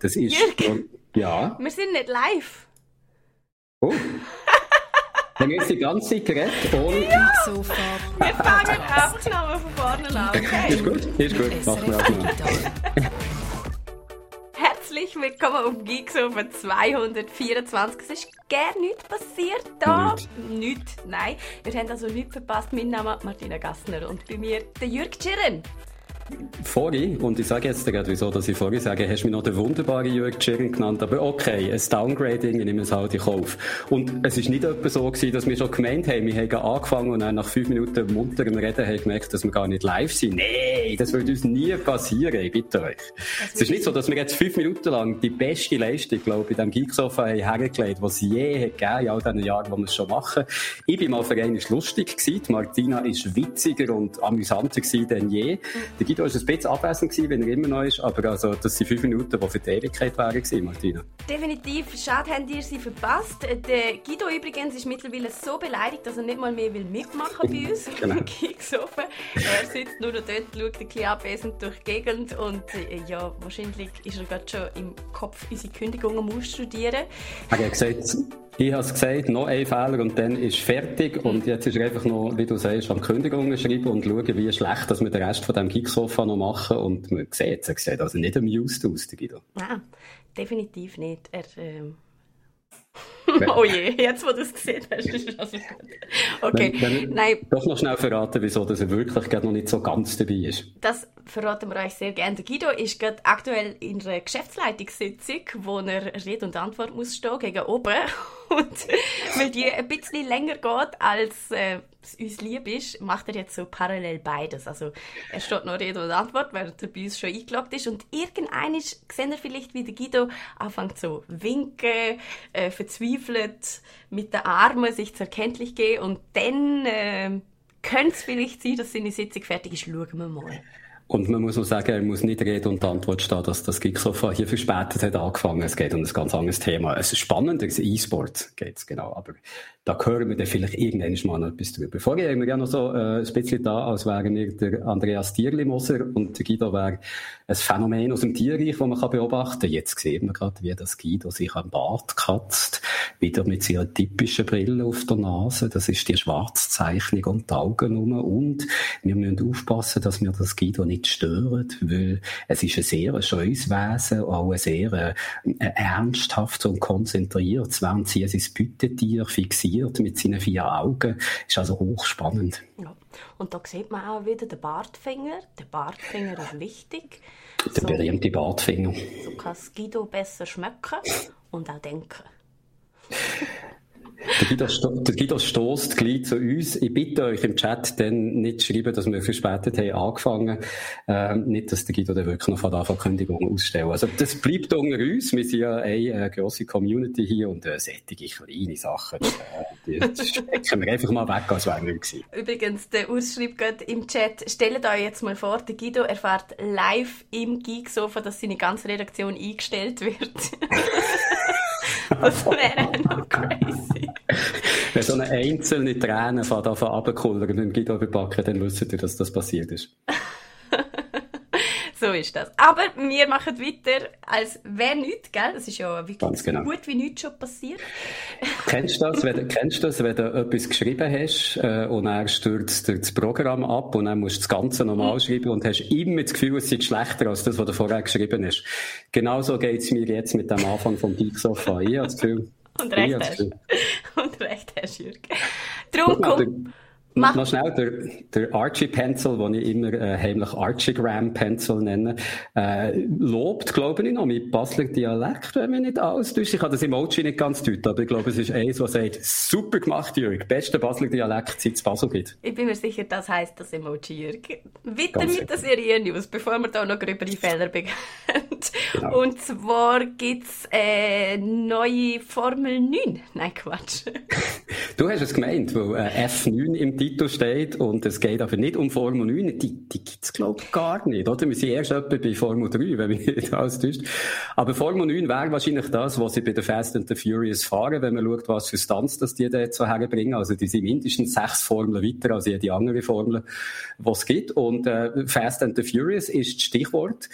Das ist Jürgen. ja. Wir sind nicht live. Oh. Dann ist die ganze Zeit geredet, ohne... Sofa. Wir fangen Aufnahme von vorne an. Okay. Ist gut, ist gut. Machen wir auch mal. Herzlich willkommen auf Geeksofa 224. Es ist gar nichts passiert da. Nichts, nein. Wir haben also nichts verpasst. Mein Name ist Martina Gassner und bei mir der Jürg Tschirren. Vorhin, und ich sage jetzt gerade, wieso, dass ich vorhin sage, hast du mich noch den wunderbaren Jürg Tschirren genannt, aber okay, ein Downgrading, ich nehme es halt in Kauf. Und es ist nicht etwa so gewesen, dass wir schon gemeint haben, wir haben angefangen und dann nach fünf Minuten munterem Reden haben gemerkt, dass wir gar nicht live sind. Nee, das würde uns nie passieren, ich bitte euch. Es ist nicht so, dass wir jetzt fünf Minuten lang die beste Leistung, glaube ich, in diesem Geeksofa haben hergelegt, was es je hat gegeben in all diesen Jahren, wo wir es schon machen. Ich bin mal für einen lustig gewesen, die Martina ist witziger und amüsanter gewesen denn je. Der Guido war ein bisschen abwesend gewesen, wenn er immer noch ist, aber also, das sind fünf Minuten, die für die Ewigkeit gewesen, Martina. Definitiv. Schade, habt ihr sie verpasst. Der Guido übrigens ist mittlerweile so beleidigt, dass er nicht mal mehr will mitmachen bei uns Genau. Er sitzt nur noch dort, schaut ein bisschen abwesend durch die Gegend und äh, ja, wahrscheinlich ist er gerade schon im Kopf unsere Kündigung am Ausstudieren. Er hat gesagt, ich habe es gesagt, noch ein Fehler und dann ist fertig und jetzt ist er einfach noch, wie du sagst, am Kündigungen schreiben und schauen, wie schlecht dass wir den Rest von dem Kicksofa noch machen und man sieht es, er sieht also nicht amused aus, der Guido. Nein, definitiv nicht. Er, ähm... oh je, jetzt wo du es gesehen hast, ist es also gut. Okay, Wenn- wenn- nein, Doch noch schnell verraten, wieso dass er wirklich gerade noch nicht so ganz dabei ist. Das verraten wir euch sehr gerne. Der Guido ist gerade aktuell in einer Geschäftsleitungssitzung, wo er Rede und Antwort muss stehen gegen oben. Und weil die ein bisschen länger geht, als äh, es uns lieb ist, macht er jetzt so parallel beides. Also er steht noch Rede und Antwort, während er bei uns schon eingeloggt ist. Und irgendein ist, sehen wir vielleicht, wie der Guido anfängt so winken, äh, verzweifelt, mit den Armen sich zur Kenntlich gehen und dann äh, könnte es vielleicht sein, dass seine Sitzung fertig ist. Schauen wir mal. Und man muss auch sagen, er muss nicht Rede und Antwort stehen, dass das Geeksofa hier verspätet hat angefangen. Es geht um ein ganz anderes Thema. Es ist spannendes E-Sport geht's genau. Aber da hören wir dann vielleicht irgendwann mal noch etwas drüber. Vorher haben wir ja noch so äh, ein bisschen da, als wären wir der Andreas Tierli-Moser und der Guido wäre ein Phänomen aus dem Tierreich, das man kann beobachten kann. Jetzt sehen wir gerade, wie das Guido sich am Bart kratzt. Wieder mit seiner typischen Brille auf der Nase. Das ist die Schwarzzeichnung um die Augen herum. Und wir müssen aufpassen, dass wir das Guido nicht stören, weil es ist ein sehr scheues Wesen, auch ein sehr äh, ernsthaft und konzentriert, während sie sein Beutetier fixiert mit seinen vier Augen. Ist also hochspannend. Ja. Und da sieht man auch wieder den Bartfinger. Der Bartfinger ist wichtig. Der So, berühmte Bartfinger. so kann Guido besser schmecken und auch denken. Der Guido, der stößt gleich zu uns. Ich bitte euch im Chat dann nicht zu schreiben, dass wir verspätet haben angefangen. Ähm, nicht, dass der Guido dann wirklich noch von der Anfang Kündigung ausstellen. Also, das bleibt unter uns. Wir sind ja eine äh, grosse Community hier und äh, sättige kleine Sachen, äh, die stecken wir einfach mal weg, als wären wir gewesen. Übrigens, der Urs schreibt gerade im Chat, stellt euch jetzt mal vor, der Guido erfährt live im Geeksofa, dass seine ganze Redaktion eingestellt wird. das wäre noch crazy. Wenn so eine einzelne Träne von da von runterkullern und Guido überbacken, dann wisst ihr, dass das passiert ist. So ist das. Aber wir machen weiter, als wäre nichts, gell? Das ist ja wirklich Ganz genau. gut wie nichts schon passiert. Kennst du das, wenn, du- kennst du das, wenn du etwas geschrieben hast äh, und dann stürzt das Programm ab und dann musst du das Ganze nochmal schreiben und hast immer das Gefühl, es sei schlechter als das, was du vorher geschrieben hast. Genauso geht es mir jetzt mit dem Anfang vom Geeksofa. Ich habe das Gefühl... Und recht hast. Und recht hast, Jürg. Darum Guck mal, komm, mach- noch schnell, der, der Archie Pencil, den ich immer äh, heimlich Archiegram Pencil nenne, äh, lobt, glaube ich, noch mit Basler Dialekt, wenn mich nicht alles täuscht. Ich habe das Emoji nicht ganz deuten, aber ich glaube, es ist eins, das sagt, super gemacht, Jürg, bester Basler Dialekt, seit es Basel gibt. Ich bin mir sicher, das heisst das Emoji, Jürg. Weiter Ganz mit der Serie News, bevor wir da noch gröbere Fehler begehen. Genau. Und zwar gibt's äh, neue Formel 9. Nein, Quatsch. Du hast es gemeint, weil äh, F9 im Titel steht und es geht aber nicht um Formel 9. Die, die gibt's glaube ich, gar nicht, oder? Wir sind erst etwa bei Formel 3, wenn mich nicht alles täuscht. Aber Formel 9 wäre wahrscheinlich das, was sie bei der Fast and the Furious fahren, wenn man schaut, was für Stunts das die dort so herbringen. Also die sind mindestens sechs Formeln weiter als jede andere Formel, was es gibt. Und äh, Fast and the Furious ist das Stichwort.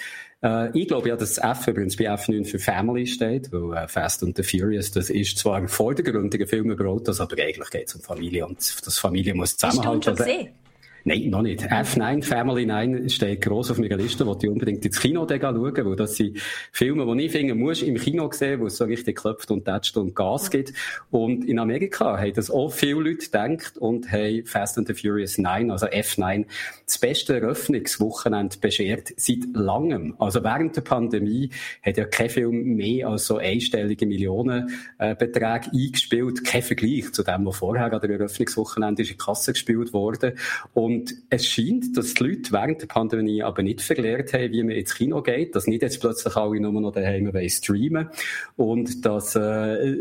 Äh, ich glaube ja, dass das F übrigens bei F9 für Family steht, weil äh, Fast and the Furious, das ist zwar ein vordergründiger Film über Autos, aber eigentlich geht es um Familie und das Familie muss zusammenhalten. Hast du ihn schon gesehen? Nein, noch nicht. F9, Family 9 steht gross auf meiner Liste, wo ich unbedingt ins Kino schauen, weil das sind Filme, die ich finde, muss im Kino sehen, wo es so richtig klopft und tätscht und Gas gibt. Und in Amerika haben das auch viele Leute gedacht und haben Fast and the Furious 9, also F9, das beste Eröffnungswochenende beschert seit langem. Also während der Pandemie hat ja kein Film mehr als so einstellige Millionenbeträge äh, eingespielt. Kein Vergleich zu dem, was vorher an der Eröffnungswochenende in Kasse gespielt wurde. Und und es scheint, dass die Leute während der Pandemie aber nicht verlehrt haben, wie man ins Kino geht, dass nicht jetzt plötzlich alle nur noch daheim streamen. Und dass äh,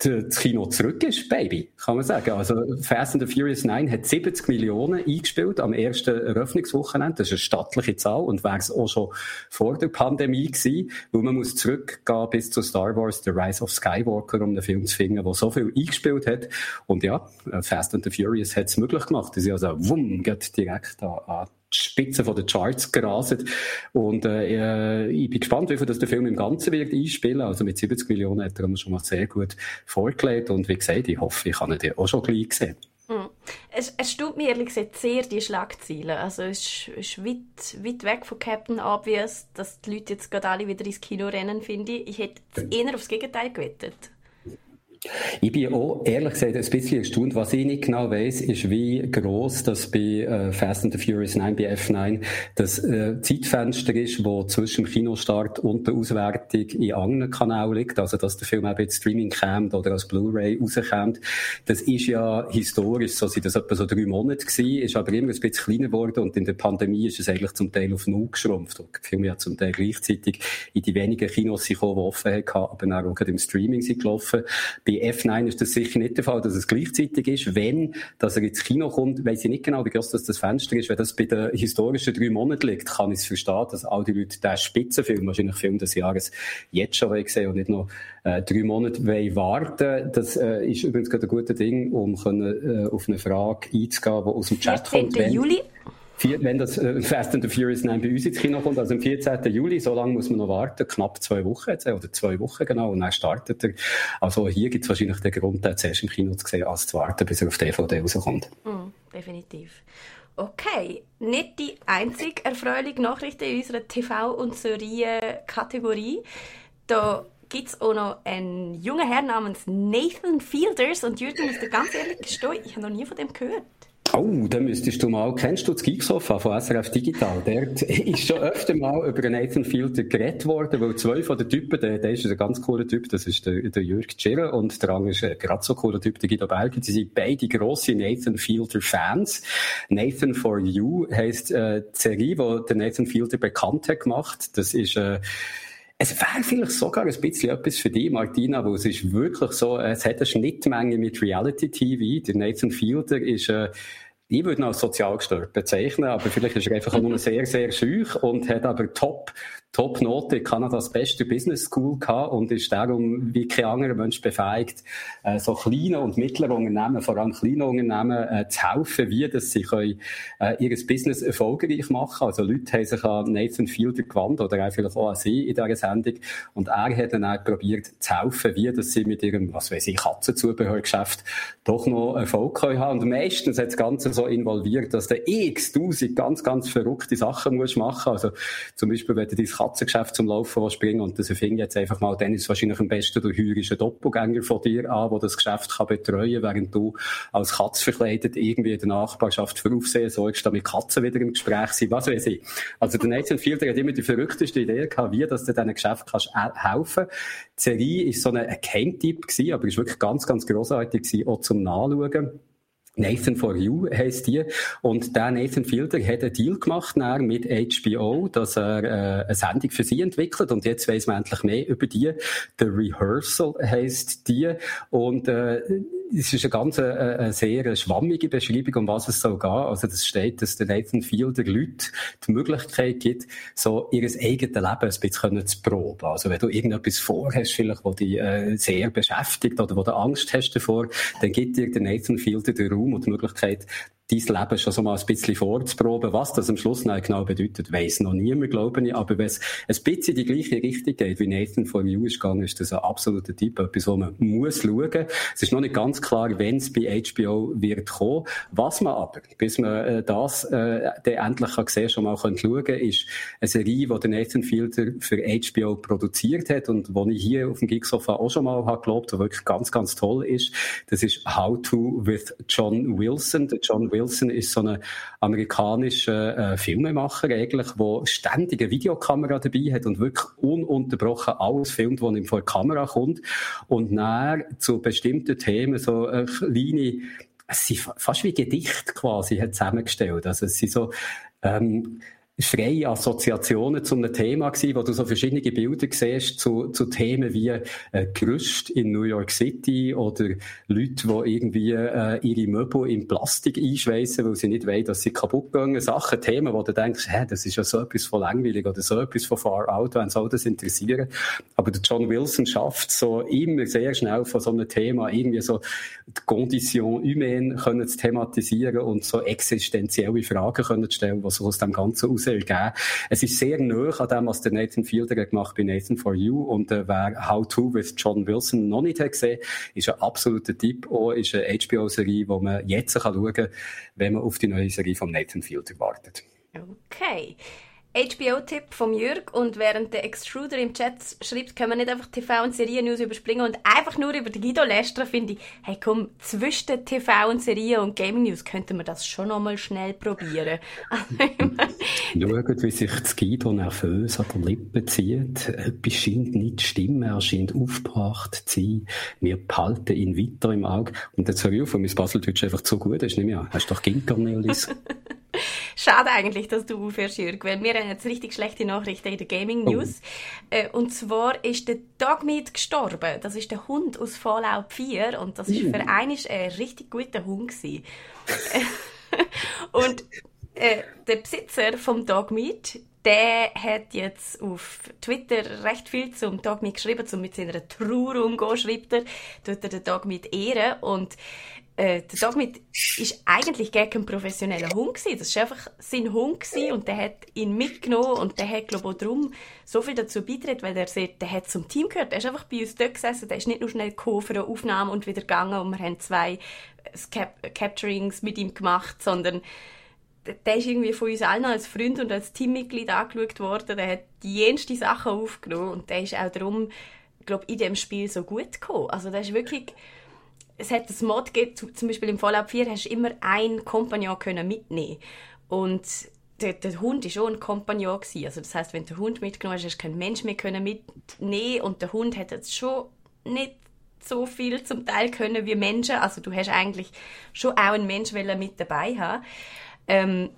das Kino zurück ist, Baby, kann man sagen. Also Fast and the Furious 9 hat 70 Millionen eingespielt am ersten Eröffnungswochenende. Das ist eine stattliche Zahl und wäre es auch schon vor der Pandemie gewesen, weil man muss zurückgehen bis zu Star Wars The Rise of Skywalker, um einen Film zu finden, der so viel eingespielt hat. Und ja, Fast and the Furious hat es möglich gemacht. Das ist also wumm, direkt an, an Spitze der Charts geraset. Und äh, ich bin gespannt, wie viel das der Film im Ganzen wird einspielen. Also mit 70 Millionen hat er uns schon mal sehr gut vorgelegt. Und wie gesagt, ich hoffe, ich kann ihn auch schon gleich sehen. Hm. Es, es tut mir ehrlich gesagt sehr die Schlagzeilen. Also es ist, ist weit, weit weg von Captain Obvious, dass die Leute jetzt gerade alle wieder ins Kino rennen, finde ich. Ich hätte eher aufs Gegenteil gewettet. Ich bin auch ehrlich gesagt ein bisschen erstaunt. Was ich nicht genau weiss, ist, wie groß das bei äh, Fast and the Furious 9, bei F9, das äh, Zeitfenster ist, wo zwischen dem Kinostart und der Auswertung in anderen Kanal liegt. Also, dass der Film eben jetzt Streaming kommt oder als Blu-ray rauskommt. Das ist ja historisch, so sind das etwa so drei Monate gewesen, ist aber immer ein bisschen kleiner geworden und in der Pandemie ist es eigentlich zum Teil auf null geschrumpft. Und die Filme ja zum Teil gleichzeitig in die wenigen Kinos die offen hatten, aber auch im Streaming sind gelaufen. F9 ist das sicher nicht der Fall, dass es gleichzeitig ist. Wenn, dass er ins Kino kommt, weiß ich nicht genau, wie groß das, das Fenster ist. Wenn das bei den historischen drei Monaten liegt, kann ich es verstehen, dass all die Leute den Spitzenfilm, wahrscheinlich Film des Jahres, jetzt schon sehen und nicht noch äh, drei Monate wollen warten. Das äh, ist übrigens gerade ein gutes Ding, um können, äh, auf eine Frage einzugehen, die aus dem Chat kommt. Juli? Wenn das äh, Fast and the Furious 9 bei uns ins Kino kommt, also am 14. Juli, so lange muss man noch warten, knapp zwei Wochen jetzt, oder zwei Wochen genau, und dann startet er. Also hier gibt es wahrscheinlich den Grund, den zuerst im Kino zu sehen, als zu warten, bis er auf DVD rauskommt. Mm, definitiv. Okay, nicht die einzige erfreuliche Nachricht in unserer TV- und Serie-Kategorie. Da gibt es auch noch einen jungen Herr namens Nathan Fielders. Und Jürgen, muss dir ganz ehrlich gestehen, ich habe noch nie von dem gehört. Oh, dann müsstest du mal, kennst du das Geeksofa von SRF Digital? Der ist schon öfter mal über Nathan Fielder geredet worden, weil zwei von den Typen, der, der ist ein ganz cooler Typ, das ist der, der Jörg Tschirrer und der andere ist ein gerade so cooler Typ, der Guido Berger. Die sind beide grosse Nathan Fielder Fans. Nathan for You heisst äh, die Serie, die der Nathan Fielder bekannt hat gemacht. Das ist äh, es wäre vielleicht sogar ein bisschen etwas für dich, Martina, weil es ist wirklich so, es hat eine Schnittmenge mit Reality TV. Der Nathan Fielder ist, äh, ich würde ihn als sozial gestört bezeichnen, aber vielleicht ist er einfach nur sehr, sehr schüch und hat aber top Top-Note in Kanadas beste Business School gehabt und ist darum wie kein anderer Mensch befähigt, äh, so kleine und mittlere Unternehmen, vor allem kleine Unternehmen, äh, zu helfen, wie dass sie können, äh, ihr Business erfolgreich machen. Also Leute haben sich an Nathan Fielder gewandt oder auch vielleicht auch an sie in dieser Sendung und er hat dann auch probiert zu helfen, wie dass sie mit ihrem, was weiß ich, Katzenzubehörgeschäft doch noch Erfolg können haben. Und meistens hat das Ganze so involviert, dass der x-tausend ganz, ganz verrückte Sachen muss machen. Also zum Beispiel, wenn du dein Katzengeschäft zum Laufen bringen und das erfing jetzt einfach mal, dann wahrscheinlich am besten, du heuerst einen Doppelgänger von dir an, der das Geschäft kann betreuen während du als Katz verkleidet irgendwie in der Nachbarschaft für Aufsehen sorgst, damit Katzen wieder im Gespräch sind, was weiß ich. Also der Nathan Fielder hat immer die verrückteste Idee gehabt, wie dass du diesen Geschäft kannst helfen. Die Serie ist so ein Geheimtipp gewesen, aber ist wirklich ganz, ganz grossartig auch zum Nachschauen. Nathan for You heisst die. Und der Nathan Fielder hat einen Deal gemacht mit HBO, dass er äh, eine Sendung für sie entwickelt. Und jetzt weiss man endlich mehr über die. The Rehearsal heisst die. Und äh, es ist eine ganz äh, eine sehr schwammige Beschreibung, um was es soll gehen. Also das steht, dass der Nathan Fielder Leute die Möglichkeit gibt, so ihr eigenes Leben ein bisschen zu proben. Also wenn du irgendetwas vorhast, vielleicht, wo dich äh, sehr beschäftigt oder wo du Angst hast davor, dann gibt dir der Nathan Fielder den Raum und die Möglichkeit, dein Leben schon so mal ein bisschen vorzuproben. Was das am Schluss genau bedeutet, weiss noch niemand, glaube ich. Aber wenn es ein bisschen die gleiche Richtung geht, wie Nathan vor You ist gegangen, ist das ein absoluter Tipp, etwas, wo man muss schauen. Es ist noch nicht ganz klar, wenn es bei HBO wird kommen. Was man aber, bis man äh, das äh, endlich kann sehen, schon mal schauen kann, ist eine Serie, die Nathan Fielder für HBO produziert hat und wo ich hier auf dem Gigsofa auch schon mal habe gelobt, die wirklich ganz, ganz toll ist. Das ist How to with John Wilson. Der John Wilson ist so ein amerikanischer äh, Filmemacher eigentlich, der ständig eine Videokamera dabei hat und wirklich ununterbrochen alles filmt, was ihm vor die Kamera kommt und dann zu bestimmten Themen so äh, kleine es sind fast wie Gedicht quasi hat zusammengestellt. Also es sind so ähm, freie Assoziationen zu einem Thema gewesen, wo du so verschiedene Bilder siehst zu, zu Themen wie äh, Gerüst in New York City oder Leute, die irgendwie äh, ihre Möbel in Plastik einschweißen, weil sie nicht wollen, dass sie kaputt gehen. Sachen, Themen, wo du denkst, hä, das ist ja so etwas von langweilig oder so etwas von far out, wenn soll das interessieren. Aber der John Wilson schafft so immer sehr schnell von so einem Thema irgendwie so die Condition humaine können zu thematisieren und so existenzielle Fragen können zu stellen, was aus dem Ganzen raus geben Es ist sehr nah an dem, was der Nathan Fielder gemacht bei Nathan for You und äh, wer How to with John Wilson noch nicht hat gesehen, ist ein absoluter Tipp. Auch ist eine HBO-Serie, die man jetzt kann schauen kann, wenn man auf die neue Serie von Nathan Fielder wartet. Okay. HBO-Tipp vom Jürg und während der Extruder im Chat schreibt, können wir nicht einfach TV- und Serien-News überspringen und einfach nur über die Guido lästern, finde ich, hey komm, zwischen TV- und Serien und Gaming-News könnten wir das schon noch mal schnell probieren. Schaut, wie sich das Guido nervös an der Lippe zieht. Etwas scheint nicht zu stimmen, er scheint aufgebracht zu sein. Wir behalten ihn weiter im Auge. Und jetzt höre ich auf, weil mein Baseldeutsch einfach zu gut ist, nicht mehr. Hast du doch Ginkernellis? Schade eigentlich, dass du aufhörst, Jürg, weil wir jetzt richtig schlechte Nachrichten in der Gaming oh. News. Oh. Und zwar ist der Dogmeat gestorben. Das ist der Hund aus Fallout 4 und das ist mm. für einen ein richtig guter Hund und äh, der Besitzer vom Dogmeat, der hat jetzt auf Twitter recht viel zum Dogmeat geschrieben, zum mit seiner Trauer umgehen, schreibt er, tut er den Dogmeat ehren und äh, der Dogmit ist eigentlich gar kein professioneller Hund gewesen. Das war einfach sein Hund gewesen und der hat ihn mitgenommen und der hat, glaube ich, darum so viel dazu beigetragen, weil er sagt, der hat zum Team gehört. Der ist einfach bei uns dort gesessen, der ist nicht nur schnell gekommen für eine Aufnahme und wieder gegangen und wir haben zwei Cap Capturings mit ihm gemacht, sondern der ist irgendwie von uns allen als Freund und als Teammitglied angeschaut worden. Der hat die jenste Sachen aufgenommen und der ist auch darum, glaube in dem Spiel so gut gekommen. Also der ist wirklich es hat das Mod gegeben, zum Beispiel im Fallout 4 hast du immer einen Kompagnon können mitnehmen und der, der Hund war schon ein Kompagnon. Also das heißt, wenn den Hund mitgenommen hast, hast du keinen Mensch mehr können mitnehmen und der Hund hat jetzt schon nicht so viel zum Teil können wie Menschen. Also du hast eigentlich schon auch einen Mensch mit dabei haben. Ähm,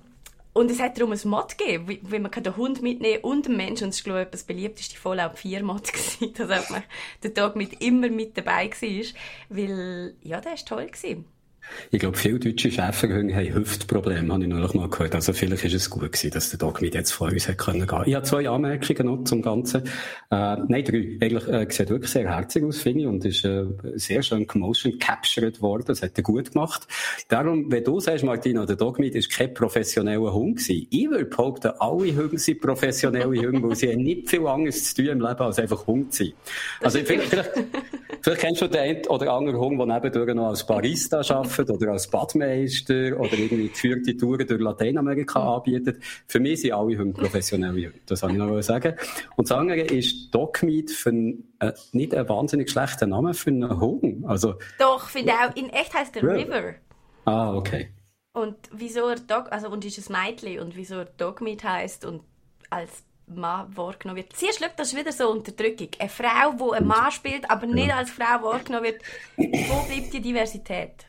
und es hat darum ein Mod gegeben, wie, wie man den Hund mitnehmen und den Menschen. Und es ist, glaube ich, das beliebteste Fallout 4 Mod dass man der Tag mit immer mit dabei war. Weil, ja, der war toll. Gewesen. Ich glaube, viele deutsche Schäferhunde haben Hüftprobleme, habe ich noch mal gehört. Also vielleicht ist es gut gewesen, dass der Dogmeat jetzt von uns hat können gehen. Ich habe zwei Anmerkungen noch zum Ganzen. Äh, nein, drei. Eigentlich äh, sieht wirklich sehr herzig aus, finde ich, und ist äh, sehr schön motion captured worden. Das hat er gut gemacht. Darum, wenn du sagst, Martina, der Dogmeat ist kein professioneller Hund gewesen. Ich würde behaupten, alle Hunde sind professionelle Hunde, weil sie haben nicht viel anderes zu tun im Leben, als einfach Hund zu sein. Also vielleicht, vielleicht, vielleicht kennst du den einen oder anderen Hund, der nebendurch noch als Barista arbeitet arbeitet oder als Badmeister oder irgendwie geführte Touren durch Lateinamerika mhm. anbietet. Für mich sind alle Hunde professionelle Hunde. Das kann ich noch sagen. Und das andere ist Dogmeat für ein, äh, nicht ein wahnsinnig schlechter Name für einen Hund. Also, Doch, finde auch. In echt heißt der River. Ah, okay. Und wieso er Dog, also und ist ein Mädchen und wieso er Dogmeat heißt und als Mann wahrgenommen wird. Siehst du, das ist wieder so Unterdrückung. Eine Frau, die einen Mann spielt, aber nicht als Frau wahrgenommen wird. Wo bleibt die Diversität?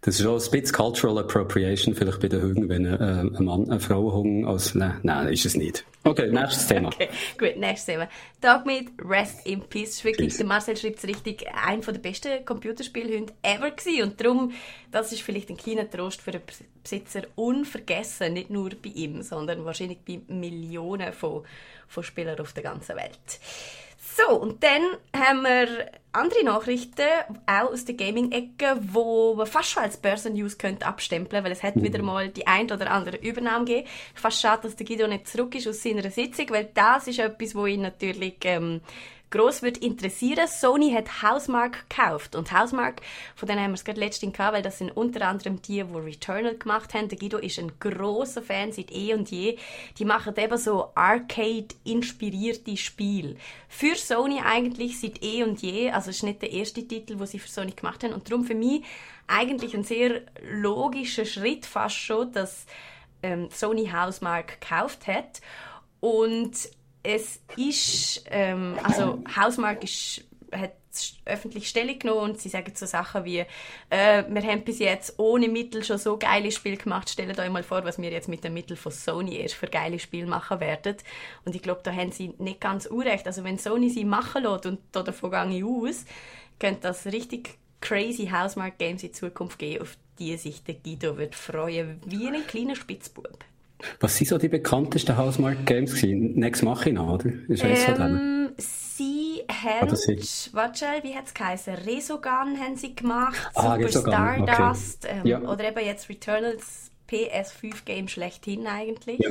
Das ist auch ein bisschen Cultural Appropriation, vielleicht bei den Hüngen, wenn ein, äh, ein Mann eine Frau hung als, nein, nein, ist es nicht. Okay, nächstes Thema. okay, gut, nächstes Thema. Tag mit Rest in Peace. Wirklich, Peace. der Marcel schreibt es richtig, ein von der besten Computerspielhunde ever gewesen. Und darum, das ist vielleicht ein kleiner Trost für den Besitzer, unvergessen, nicht nur bei ihm, sondern wahrscheinlich bei Millionen von, von Spielern auf der ganzen Welt. So, und dann haben wir andere Nachrichten, auch aus der Gaming-Ecke, wo man fast schon als Börsen-News abstempeln weil es hat mhm. wieder mal die ein oder andere Übernahme gegeben. Fast schade, dass der Guido nicht zurück ist aus seiner Sitzung, weil das ist etwas, wo ihn natürlich ähm, gross wird interessieren. Sony hat Housemark gekauft. Und Housemark, von denen haben wir es gerade letztens gehabt, weil das sind unter anderem die, die Returnal gemacht haben. Der Guido ist ein großer Fan seit eh und je. Die machen eben so Arcade-inspirierte Spiele. Für Sony eigentlich seit eh und je. Also es ist nicht der erste Titel, den sie für Sony gemacht haben. Und darum für mich eigentlich ein sehr logischer Schritt fast schon, dass ähm, Sony Housemark gekauft hat. Und es ist, ähm, also Hausmark ist, hat öffentlich Stellung genommen und sie sagen so Sachen wie, äh, wir haben bis jetzt ohne Mittel schon so geile Spiele gemacht, stellt euch mal vor, was wir jetzt mit den Mitteln von Sony erst für geile Spiele machen werden. Und ich glaube, da haben sie nicht ganz unrecht. Also wenn Sony sie machen lässt und da davon gehe ich aus, könnte das richtig crazy Housemark Games in Zukunft geben, auf die sich der Guido wird freuen, wie ein kleiner Spitzbub. Was sind so die bekanntesten Housemark-Games gewesen? Next Machina, oder? Ist ähm, von denen? Sie haben, warte wie hat es geheißen? Resogun haben sie gemacht, ah, Super Stardust, okay. ähm, ja. oder eben jetzt Returnals PS5-Game schlechthin eigentlich. Ja.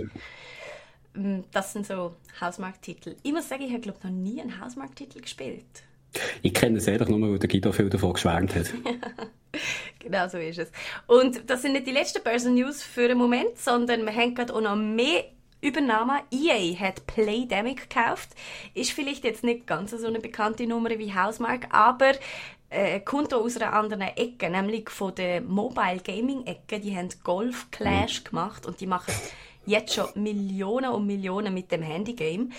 Ähm, das sind so Hausmarkt-Titel. Ich muss sagen, ich habe glaube noch nie einen Hausmarkt-Titel gespielt. Ich kenne es ehrlich nur, weil der Guido viel davon geschwärmt hat. genau so ist es. Und das sind nicht die letzten Börsen News für den Moment, sondern wir haben gerade auch noch mehr Übernahme. EA hat Playdemic gekauft. Ist vielleicht jetzt nicht ganz so eine bekannte Nummer wie Hausmark, aber äh, kommt auch aus einer anderen Ecke, nämlich von der Mobile Gaming Ecke. Die haben Golf Clash mhm. gemacht und die machen jetzt schon Millionen und Millionen mit dem Handygame.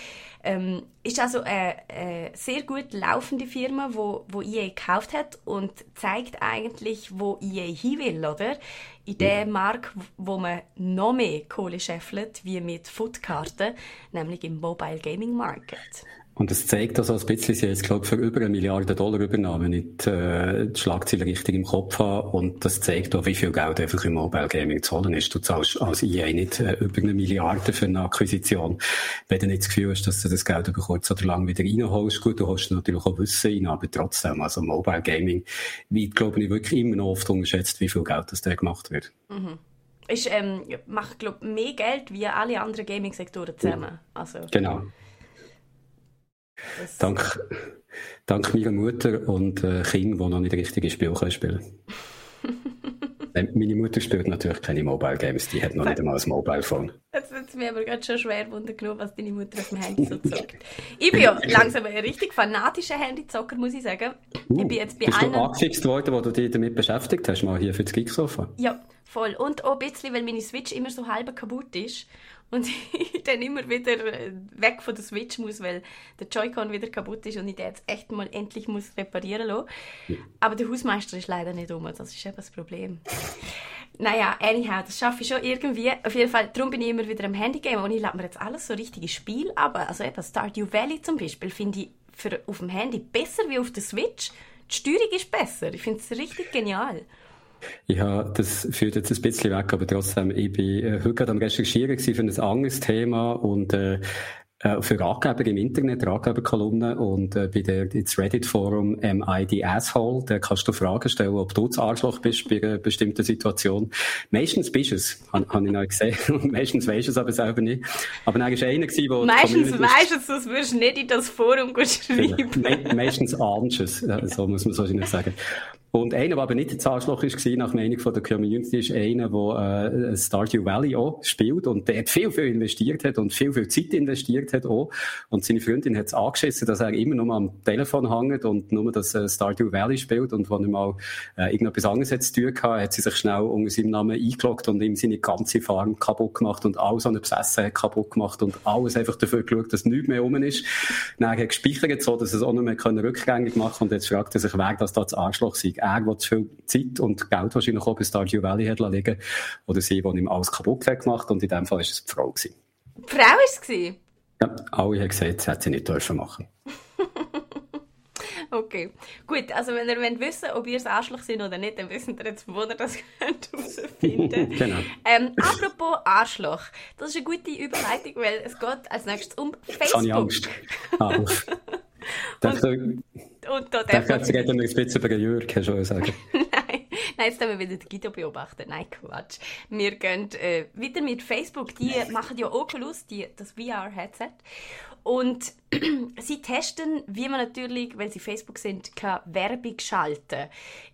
Ähm, ist also eine, eine, sehr gut laufende Firma, wo, wo EA gekauft hat und zeigt eigentlich, wo EA hin will, oder? In dem Markt, wo man noch mehr Kohle scheffelt, wie mit Footkarten, nämlich im Mobile Gaming Market. Und das zeigt also ein bisschen, sie jetzt, glaube für über eine Milliarde Dollar Übernahme nicht äh, die Schlagziele richtig im Kopf haben. Und das zeigt auch, wie viel Geld einfach im Mobile Gaming zu holen ist. Du zahlst als EA nicht äh, über eine Milliarde für eine Akquisition. Wenn du nicht das Gefühl hast, dass du das Geld über kurz oder lang wieder reinholst, gut, du hast natürlich auch Wissen rein, aber trotzdem, also Mobile Gaming, wie, glaube ich, wirklich immer noch oft unterschätzt, wie viel Geld das da gemacht wird. Mhm. Ich ähm, mache, glaube mehr Geld wie alle anderen Gaming-Sektoren zusammen. Also, genau. Dank, dank meiner Mutter und äh, Kind, die noch nicht richtige Spiele spielen Meine Mutter spielt natürlich keine Mobile Games, die hat noch nicht einmal ein Mobile Phone. Jetzt wird es mir aber gerade schon schwer wundern was deine Mutter auf dem Handy so zockt. ich bin ja langsam ein richtig fanatischer Handyzocker, muss ich sagen. Uh, ich bin jetzt bei bist einem... du angefixt worden, wo du dich damit beschäftigt hast, mal hier für das Geeksofa? Ja, voll. Und auch ein bisschen, weil meine Switch immer so halb kaputt ist und ich dann immer wieder äh, weg von der Switch muss, weil der Joy-Con wieder kaputt ist und ich den jetzt echt mal endlich muss reparieren lassen. Ja. Aber der Hausmeister ist leider nicht um, das ist eben das Problem. naja, anyhow, das schaffe ich schon irgendwie. Auf jeden Fall, darum bin ich immer wieder am Handygame und ich lade mir jetzt alles so richtige Spiel aber Also eben Stardew Valley zum Beispiel finde ich für, auf dem Handy besser wie auf der Switch. Die Steuerung ist besser. Ich finde es richtig genial. Ja, das führt jetzt ein bisschen weg, aber trotzdem, ich bin äh, heute gerade am Recherchieren für ein anderes Thema und äh, äh, für Ratgeber im Internet, Ratgeberkolumnen und äh, bei der ins Reddit-Forum ähm, ID Asshole, da kannst du Fragen stellen, ob du das Arschloch bist bei einer bestimmten Situation. Meistens bist du es, habe hab ich noch gesehen. und meistens weisst du es aber selber nicht. Aber dann war einer, der... Meistens weisst du es, sonst würdest du nicht in das Forum schreiben. Me meistens ahnst du es, so muss man so wahrscheinlich sagen. Und einer, der aber nicht das Arschloch war, nach Meinung von der Community, ist einer, der äh, Stardew Valley auch spielt und der viel, viel investiert hat und viel, viel Zeit investiert hat auch. Und seine Freundin hat es angeschissen, dass er immer nur am Telefon hängt und nur das äh, Stardew Valley spielt. Und wenn er mal äh, irgendetwas anderes hat zu tun gehabt, hat sie sich schnell unter seinem Namen eingeloggt und ihm seine ganze Farm kaputt gemacht und alles an der Besessen hat kaputt gemacht und alles einfach dafür geschaut, dass nichts mehr rum ist. Dann hat er gespeichert, so dass er es auch nicht mehr rückgängig machen konnte und jetzt fragt er sich, wer das da das Arschloch sei er, der zu viel Zeit und Geld wahrscheinlich auch bei Stardew Valley hat liegen oder sie, die ihm alles kaputt gemacht und in dem Fall war es die Frau. Gewesen. Die Frau war es? Ja, alle haben gesagt, sie hätte sie nicht dürfen machen Okay, gut. Also wenn ihr wollt wissen ob ihr das Arschloch sind oder nicht, dann wissen ihr jetzt, wo ihr das herausfinden Genau. Ähm, apropos Arschloch. Das ist eine gute Überleitung, weil es geht als nächstes um Facebook. Habe ich Angst. Ah, und, und, da darf man... reden wir ein bisschen über Jürg, kannst du sagen. Nein, nein, jetzt haben wir wieder den Guido beobachten. Nein, Quatsch. Wir gehen äh, weiter mit Facebook. Die machen ja Oculus, die, das VR-Headset. Und sie testen, wie man natürlich, wenn sie Facebook sind, kann Werbung schalten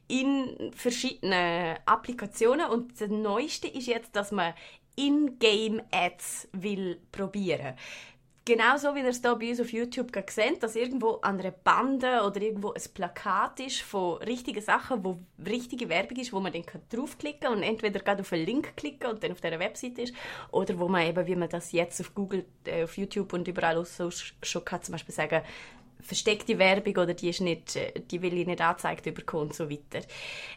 in verschiedenen Applikationen. Und das Neueste ist jetzt, dass man In-Game-Ads will probieren Genauso wie ihr es hier bei uns auf YouTube gesehen dass irgendwo an einer Bande oder irgendwo ein Plakat ist von richtigen Sachen, wo richtige Werbung ist, wo man dann draufklicken kann und entweder gerade auf einen Link klicken und dann auf dieser Webseite ist oder wo man eben, wie man das jetzt auf Google, äh, auf YouTube und überall so schon kann, zum Beispiel sagen, versteckte Werbung oder die, ist nicht, äh, die will ich nicht angezeigt bekommen und so weiter.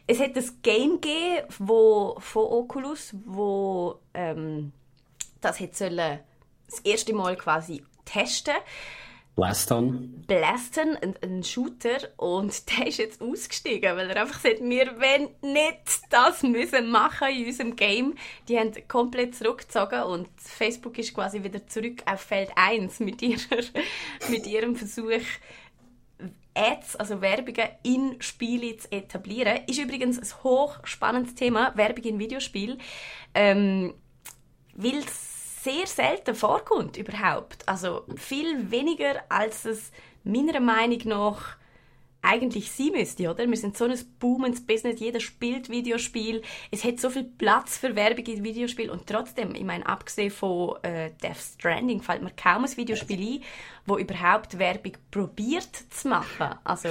Es hat ein Game gegeben wo, von Oculus, wo ähm, das hätte sollen das erste Mal quasi testen. Blaston. Blaston, ein, ein, Shooter, und der ist jetzt ausgestiegen, weil er einfach sagt, wir wollen nicht das müssen machen in unserem Game. Die haben komplett zurückgezogen und Facebook ist quasi wieder zurück auf Feld 1 mit, ihrer, mit ihrem Versuch, Ads, also Werbungen in Spiele zu etablieren. Ist übrigens ein hochspannendes Thema, Werbung in Videospielen. Ähm, weil sehr selten vorkommt überhaupt. Also viel weniger, als es meiner Meinung nach eigentlich sein müsste, oder? Wir sind so ein boomendes Business, jeder spielt Videospiel, es hat so viel Platz für Werbung in Videospiel und trotzdem, ich meine, abgesehen von äh, Death Stranding fällt mir kaum ein Videospiel ein, wo überhaupt Werbung probiert zu machen. Also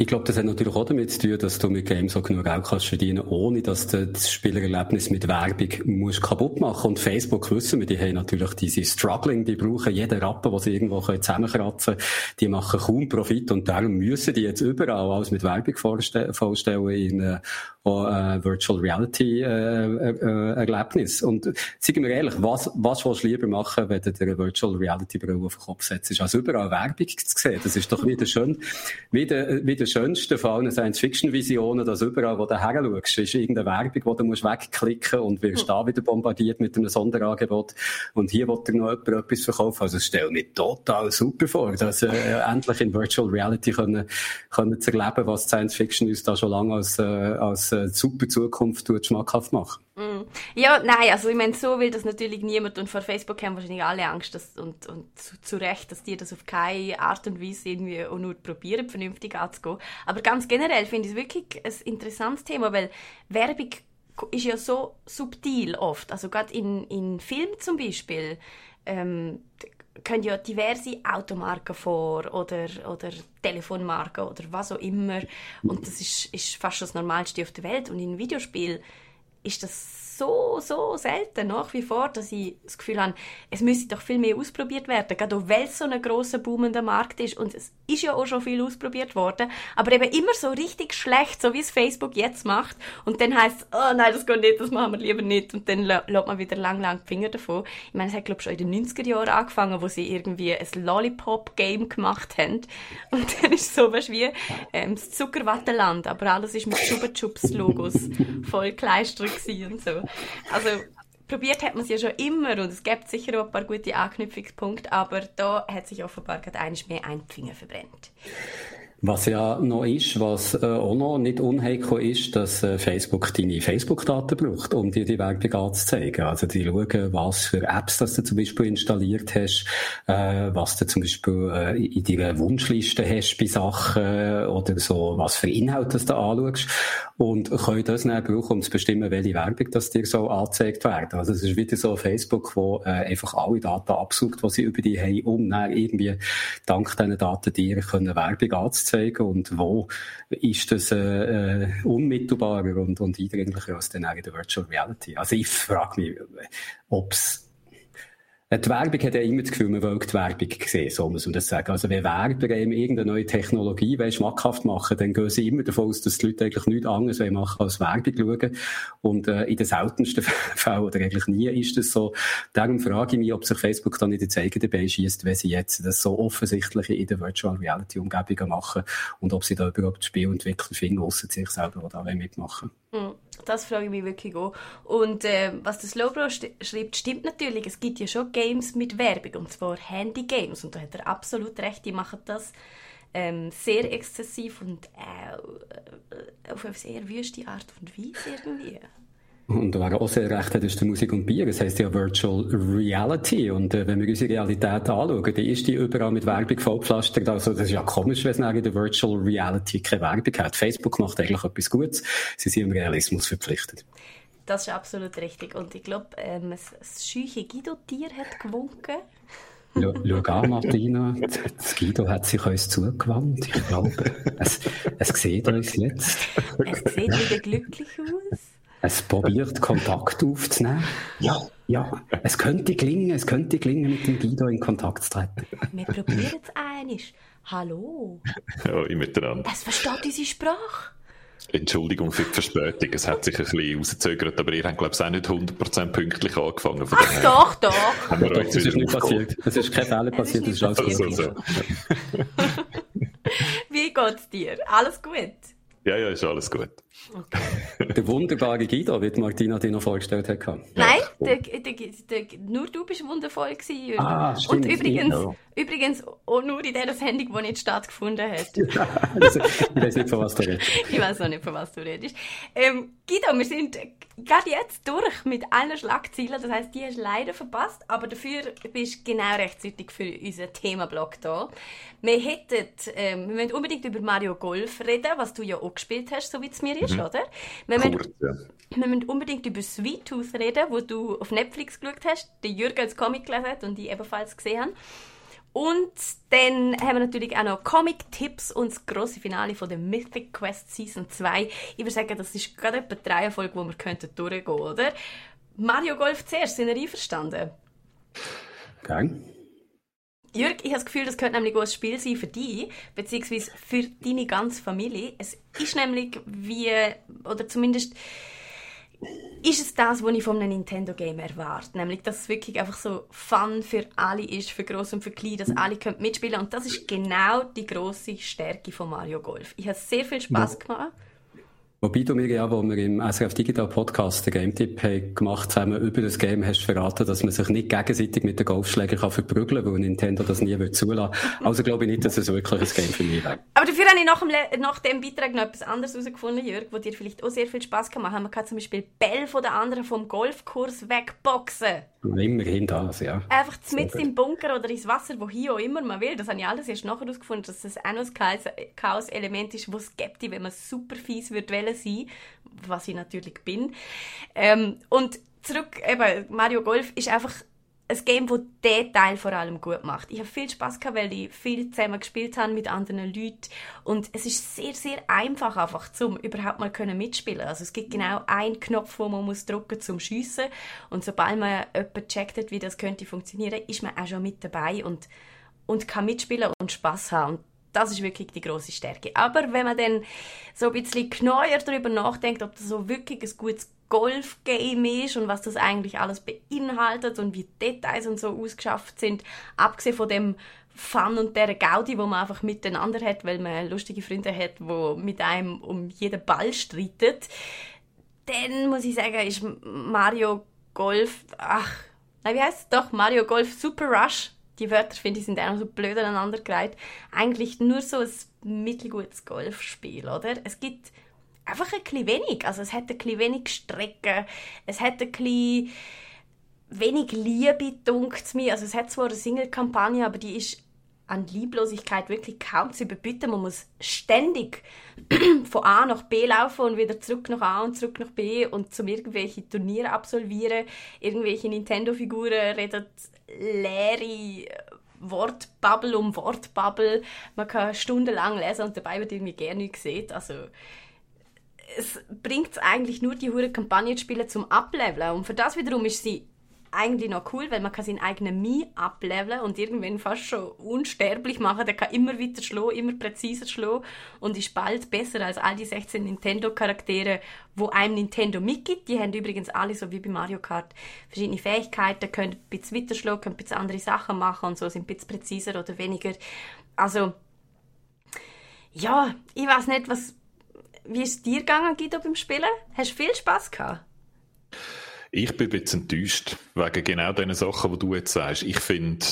ich glaube, das hat natürlich auch damit zu tun, dass du mit Games auch genug Geld kannst verdienen, ohne dass du das Spielererlebnis mit Werbung musst kaputt machen. Und Facebook wissen wir, die haben natürlich diese Struggling, die brauchen jeden Rappen, was sie irgendwo zusammenkratzen können. Die machen kaum Profit und darum müssen die jetzt überall alles mit Werbung vorstellen in äh, äh, Virtual Reality äh, äh, Erlebnis. Und sagen wir ehrlich, was, was willst du lieber machen, wenn du dir eine Virtual Reality Brille auf den Kopf setzt? Also überall Werbung zu sehen. Das ist doch wieder schön, wieder, wieder schönste von allen Science-Fiction-Visionen, dass überall, wo du her schaust, ist irgendeine Werbung, wo du musst wegklicken und wirst da wieder bombardiert mit einem Sonderangebot. Und hier wird dir noch jemand etwas verkaufen. Also, stell mir total super vor, dass, äh, endlich in Virtual Reality können, können zu erleben, was Science-Fiction uns da schon lange als, äh, als äh, super Zukunft schmackhaft machen. Mm. Ja, nein, also ich meine, so will das natürlich niemand und vor Facebook haben wahrscheinlich alle Angst dass, und, und zu, zu, Recht, dass die das auf keine Art und Weise irgendwie auch nur probieren, vernünftig anzugehen. Aber ganz generell finde ich es wirklich ein interessantes Thema, weil Werbung ist ja so subtil oft. Also gerade in, in Filmen zum Beispiel ähm, können ja diverse Automarken vor oder, oder Telefonmarken oder was auch immer. Und das ist, ist fast das Normalste auf der Welt. Und in Videospielen ist das so, so selten nach wie vor, dass ich das Gefühl habe, es müsste doch viel mehr ausprobiert werden, gerade weil es so ein grosser, boomender Markt ist. Und es ist ja auch schon viel ausprobiert worden, aber eben immer so richtig schlecht, so wie es Facebook jetzt macht. Und dann heißt es, oh nein, das geht nicht, das machen wir lieber nicht. Und dann lässt man wieder lang, lang die Finger davon. Ich meine, es hat glaube ich schon in den 90er Jahren angefangen, wo sie irgendwie ein Lollipop-Game gemacht haben. Und dann ist sowas wie ähm, das Zuckerwatteland, aber alles ist mit Chupa Chups Logos voll kleistert und so. Also, probiert hat man es ja schon immer und es gibt sicher auch ein paar gute Anknüpfungspunkte, aber da hat sich offenbar gerade eines mehr ein Finger verbrennt. Was ja noch ist, was äh, auch noch nicht unheikel ist, dass äh, Facebook deine Facebook-Daten braucht, um dir die Werbung anzuzeigen. Also die schauen, was für Apps das du zum Beispiel installiert hast, äh, was du zum Beispiel äh, in deiner Wunschliste hast bei Sachen äh, oder so, was für Inhalte du anschaust und können das dann brauchen, um zu bestimmen, welche Werbung das dir so angezeigt wird. Also es ist wieder so Facebook, wo äh, einfach alle Daten absucht, die sie über dich haben, um dann irgendwie dank diesen Daten dir können Werbung anzuzeigen aufzeigen und wo ist das äh, äh, unmittelbarer und, und eindringlicher als dann in der Virtual Reality. Also ich frage mich, ob es Die Werbung hat ja immer das Gefühl, man will die Werbung sehen, so muss man das sagen. Also wenn Werber eben irgendeine neue Technologie schmackhaft machen dann gehen sie immer davon aus, dass die Leute eigentlich nichts anderes machen als Werbung schauen. Und äh, in den seltensten Fällen, oder eigentlich nie, ist das so. Darum frage ich mich, ob sich Facebook dann in die Zeigen dabei schießt, wenn sie jetzt das so offensichtliche in der Virtual Reality Umgebungen machen und ob sie da überhaupt Spielentwickler finden, außer sich selber, die da mitmachen wollen. Das frage ich mich wirklich auch. Und äh, was das Slowbro schreibt, stimmt natürlich. Es gibt ja schon Games mit Werbung, und zwar Handy-Games. Und da hat er absolut recht, die machen das ähm, sehr exzessiv und äh, auf eine sehr wüste Art und Weise irgendwie. Und wer auch sehr recht hat, ist die Musik und Bier. Das heisst ja Virtual Reality. Und äh, wenn wir unsere Realität anschauen, dann ist die überall mit Werbung vollpflastert. Also das ist ja komisch, wenn es in der Virtual Reality keine Werbung hat. Facebook macht eigentlich etwas Gutes. Sie sind im Realismus verpflichtet. Das ist absolut richtig. Und ich glaube, ähm, das scheuche Guido-Tier hat gewunken. Schau an, Martina. Das Guido hat sich uns zugewandt. Ich glaube, es, es sieht uns jetzt. Es sieht wieder glücklich aus. Es probiert Kontakt aufzunehmen. Ja, ja. Es könnte gelingen, es könnte gelingen, mit dem Guido in Kontakt zu treten. Wir probieren es einig. Hallo. Ja, ich miteinander. Es versteht unsere Sprache. Entschuldigung für die Verspätung, es hat sich ein bisschen rausgezögert, aber ihr habt, glaube ich, auch nicht 100% pünktlich angefangen. Von Ach doch, doch. Haben wir doch, das ist nicht passiert. Es ist kein Fehler passiert, es ist alles also, so. Wie geht's dir? Alles gut? Ja, ja, ist alles gut. Okay. der wunderbare Guido, wie Martina dir noch vorgestellt hat. Nein, der, der, der, nur du bist wundervoll gewesen. Ah, stimmt. Und übrigens, ja. übrigens auch nur in dieser Sendung, die nicht stattgefunden hat. Also, ich weiß nicht, von was du redest. ich weiß auch nicht, von was du redest. Ähm, Guido, wir sind gerade jetzt durch mit allen Schlagzeilen. Das heisst, die hast du leider verpasst, aber dafür bist du genau rechtzeitig für unseren Themenblock da. Wir hätten, ähm, wir müssen unbedingt über Mario Golf reden, was du ja auch gespielt hast, so wie es mir ist, mhm. oder? Wir, Kurz, müssen, ja. wir müssen unbedingt über Sweet Tooth reden, wo du auf Netflix geschaut hast, der Jürgen als Comic gelesen hat und ich ebenfalls gesehen habe. Und dann haben wir natürlich auch noch Comic-Tipps und das grosse Finale von der Mythic Quest Season 2. Ich würde sagen, das ist gerade etwa die Reihenfolge, wo wir könnten durchgehen oder? Mario Golf zuerst, sind ihr einverstanden? Gang. Jörg, ich habe das Gefühl, das könnte nämlich auch ein Spiel sein für dich, beziehungsweise für deine ganze Familie. Es ist nämlich wie, oder zumindest ist es das, was ich von einem Nintendo-Game erwarte. Nämlich, dass es wirklich einfach so Fun für alle ist, für Groß und für Klein, dass alle können mitspielen können. Und das ist genau die grosse Stärke von Mario Golf. Ich habe sehr viel Spaß gemacht. Wobei du mir ja, wo wir im SRF Digital Podcast den Game-Tipp gemacht zusammen über das Game hast verraten, dass man sich nicht gegenseitig mit den Golfschlägern kann verprügeln kann, weil Nintendo das nie will zulassen Also glaube ich nicht, dass es wirklich ein Game für mich wäre. Aber dafür habe ich nach dem, nach dem Beitrag noch etwas anderes herausgefunden, Jörg, wo dir vielleicht auch sehr viel Spaß gemacht hat. Man kann zum Beispiel Bell von der anderen vom Golfkurs wegboxen. Immerhin das, ja. Einfach mit im Bunker oder ins Wasser, wohin auch immer man will. Das habe ich alles erst nachher herausgefunden, dass das auch noch ein Chaos-Element ist, das es gibt, wenn man super fies würde sein, was ich natürlich bin. Ähm, und zurück, eben, Mario Golf ist einfach ein Game, das diesen Teil vor allem gut macht. Ich habe viel Spaß gehabt, weil ich viel zusammen gespielt habe mit anderen Leuten und es ist sehr, sehr einfach einfach, zum überhaupt mal können mitspielen. Also es gibt genau einen Knopf, wo man muss drücken zum Schiessen und sobald man jemanden checkt hat, wie das könnte funktionieren, ist man auch schon mit dabei und, und kann mitspielen und Spaß haben. Und das ist wirklich die große Stärke. Aber wenn man dann so ein bisschen genauer darüber nachdenkt, ob das so wirklich ein gutes Golf-Game ist und was das eigentlich alles beinhaltet und wie Details und so ausgeschafft sind, abgesehen von dem Fun und der Gaudi, wo man einfach miteinander hat, weil man lustige Freunde hat, wo mit einem um jeden Ball streitet, dann muss ich sagen, ist Mario Golf, ach, nein, wie heißt es? Doch, Mario Golf Super Rush die Wörter, finde ich, sind auch so blöd aneinandergereiht. Eigentlich nur so ein mittelgutes Golfspiel, oder? Es gibt einfach ein bisschen wenig. Also es hat ein bisschen wenig Strecken, es hat ein bisschen wenig Liebe, dunkt mir. Also es hat zwar eine Single-Kampagne, aber die ist an Lieblosigkeit wirklich kaum zu überbieten. Man muss ständig von A nach B laufen und wieder zurück nach A und zurück nach B und zum irgendwelche Turniere absolvieren. Irgendwelche Nintendo-Figuren redet leere Wortbubble um Wortbubble. Man kann stundenlang lesen und dabei wird irgendwie gerne gesehen. Also es bringt eigentlich nur die hure Kampagnenspiele zum Ableveln und für das wiederum ist sie eigentlich noch cool, weil man kann seinen eigenen Mii ableveln und irgendwann fast schon unsterblich machen. Der kann immer weiter schlagen, immer präziser schlagen und ist bald besser als all die 16 Nintendo-Charaktere, wo einem Nintendo mitgibt. Die haben übrigens alle, so wie bei Mario Kart, verschiedene Fähigkeiten, können ein bisschen weiter schlagen, können ein bisschen andere Sachen machen und so, sind ein bisschen präziser oder weniger. Also, ja, ich weiß nicht, was, wie ist es dir gegangen, Guido, beim Spielen? Hast du viel Spaß gehabt? Ich bin ein bisschen enttäuscht, wegen genau den Sachen, die du jetzt sagst. Ich finde,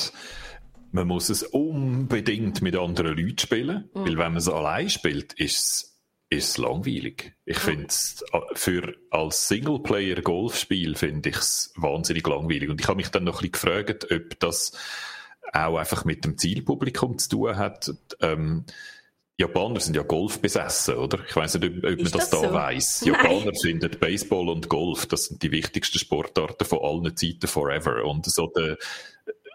man muss es unbedingt mit anderen Leuten spielen, mhm. weil wenn man es allein spielt, ist es ist langweilig. Ich mhm. finde es für als Singleplayer Golfspiel finde ich es wahnsinnig langweilig und ich habe mich dann noch ein bisschen gefragt, ob das auch einfach mit dem Zielpublikum zu tun hat. Ähm, Japaner sind ja Golf besessen, oder? Ich weiß nicht, ob, ob man das, das da so? weiss. Japaner finden Baseball und Golf, das sind die wichtigsten Sportarten von allen Zeiten forever. Und so der,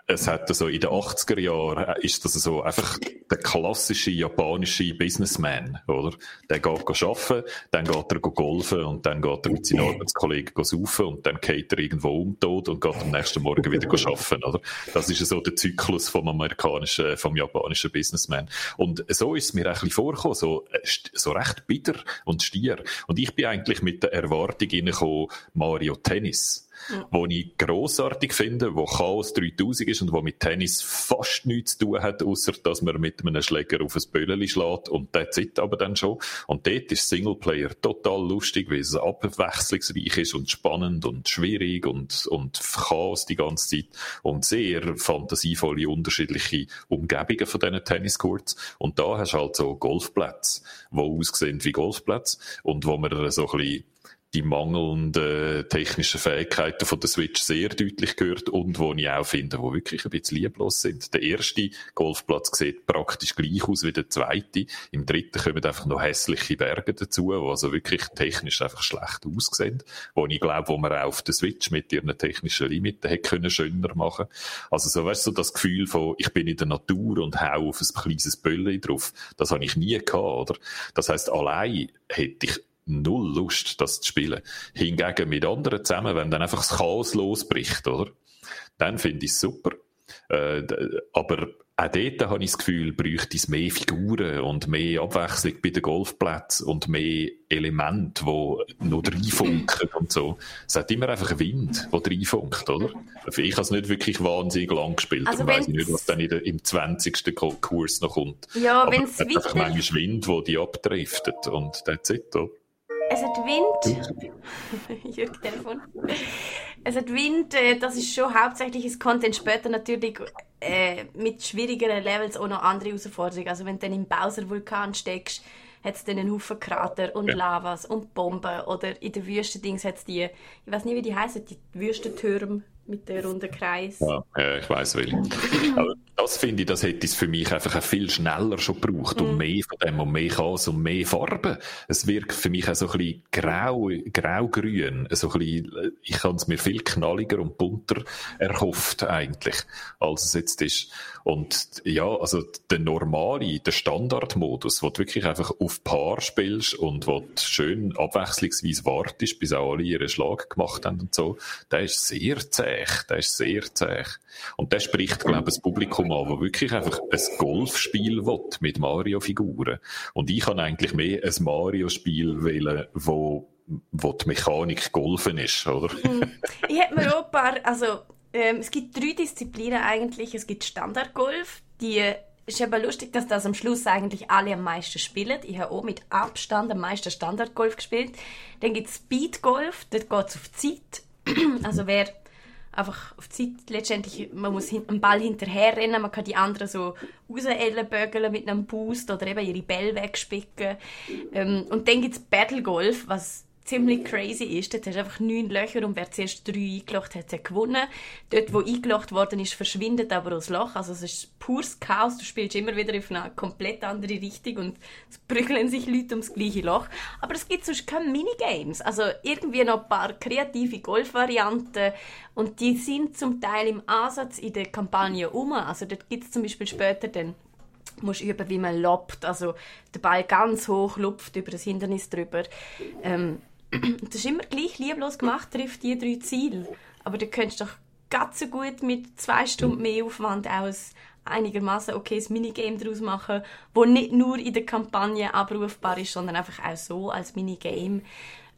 es hat so in den 80er Jahren ist das so einfach der klassische japanische Businessman, oder? Der geht arbeiten, dann geht er golfen und dann geht er mit seinen Arbeitskollegen saufen und dann geht er irgendwo um tot und geht am nächsten Morgen wieder arbeiten, oder? Das ist so der Zyklus vom amerikanischen, vom japanischen Businessman. Und so ist es mir ein bisschen vorgekommen, so, so recht bitter und stier. Und ich bin eigentlich mit der Erwartung reingekommen, Mario Tennis mhm. wo ich grossartig finde, wo Chaos 3000 ist und wo mit Tennis fast nichts zu tun hat, außer dass man mit einem Schläger auf ein Böllchen schlägt und der zieht aber dann schon. Und dort ist Singleplayer total lustig, weil es abwechslungsreich ist und spannend und schwierig und, und Chaos die ganze Zeit und sehr fantasievolle unterschiedliche Umgebungen von diesen Tenniscourts. Und da hast du halt so Golfplätze, die aussehen wie Golfplätze und wo man so ein bisschen die mangelnden technischen Fähigkeiten von der Switch sehr deutlich gehört und wo ich auch finde, wo wirklich ein bisschen lieblos sind. Der erste Golfplatz sieht praktisch gleich aus wie der zweite. Im dritten kommen einfach noch hässliche Berge dazu, die also wirklich technisch einfach schlecht aussehen. Wo ich glaube, wo man auch auf der Switch mit ihren technischen Limiten hätte können schöner machen. Also so, weißt du, das Gefühl von, ich bin in der Natur und hau auf ein kleines Bölli drauf. Das habe ich nie gehabt, oder? Das heißt, allein hätte ich null Lust, das zu spielen. Hingegen mit anderen zusammen, wenn dann einfach das Chaos losbricht, oder? Dann finde ich es super. Äh, aber auch dort habe ich das Gefühl, bräuchte es mehr Figuren und mehr Abwechslung bei den Golfplätzen und mehr Elemente, die noch reinfunken und so. Es hat immer einfach einen Wind, der reinfunkt, oder? Ich habe es nicht wirklich wahnsinnig lang gespielt also und weiss nicht, was dann der, im 20. Kurs noch kommt. Ja, wenn es einfach manchmal Wind, der die abdriftet und that's it, oder? Es hat Wind. Jürg, Telefon. Es hat Wind, äh, das ist schon hauptsächliches Content. Später natürlich äh, mit schwierigeren Levels auch noch andere Herausforderungen. Also wenn du dann im Bowser-Vulkan steckst, hat es dann einen Haufen Krater und Lavas und Bomben. Oder in der Wüste Dings hat es die, ich weiß nicht, wie die heißen, die Wüstentürme mit dem runden Kreis. Ja, äh, ich weiß welche. Aber das finde ich, das hätte es für mich einfach viel schneller schon gebraucht und mhm. mehr von dem und mehr Chaos und mehr Farben. Es wirkt für mich auch so ein bisschen grau, grau-grün. So ein bisschen, ich habe es mir viel knalliger und bunter erhofft eigentlich, als es jetzt ist. Und ja, also der normale, der Standardmodus, wo du wirklich einfach auf Paar spielst und wo du schön abwechslungsweise wartest, bis auch alle ihren Schlag gemacht haben und so, der ist sehr zäh. Der ist sehr zäh. Und der spricht, glaube ich, das Publikum an, das wirklich einfach ein Golfspiel will mit Mario-Figuren. Und ich kann eigentlich mehr ein Mario-Spiel wählen, wo wo die Mechanik Golfen ist, oder? Hm. Ich hätte mir auch ein paar, also ähm, es gibt drei Disziplinen eigentlich. Es gibt Standardgolf, die ist aber lustig, dass das am Schluss eigentlich alle am meisten spielen. Ich habe auch mit Abstand am meisten Standardgolf gespielt. Dann gibt es Speedgolf, dort geht es auf Zeit. also wer einfach auf Zeit letztendlich, man muss einen Ball hinterher rennen, man kann die anderen so raus mit einem Boost oder eben ihre Bälle wegspicken. Ähm, und dann gibt es Battlegolf, was ziemlich crazy ist. Dort hast du einfach neun Löcher und wer zuerst drei eingelocht hat, hat gewonnen. Dort, wo eingelocht worden ist, verschwindet aber das Loch. Also es ist pures Chaos. Du spielst immer wieder auf eine komplett andere Richtung und es prügeln sich Leute ums gleiche Loch. Aber es gibt sonst keine Minigames. Also irgendwie noch ein paar kreative Golfvarianten und die sind zum Teil im Ansatz in der Kampagne um. Also dort gibt es zum Beispiel später dann musst üben, wie man lobt, also der Ball ganz hoch lupft über das Hindernis drüber. Ähm, das ist immer gleich lieblos gemacht, trifft die drei Ziele. Aber du könntest doch ganz so gut mit zwei Stunden mehr Aufwand aus einigermaßen okayes Minigame daraus machen, wo nicht nur in der Kampagne abrufbar ist, sondern einfach auch so als Minigame.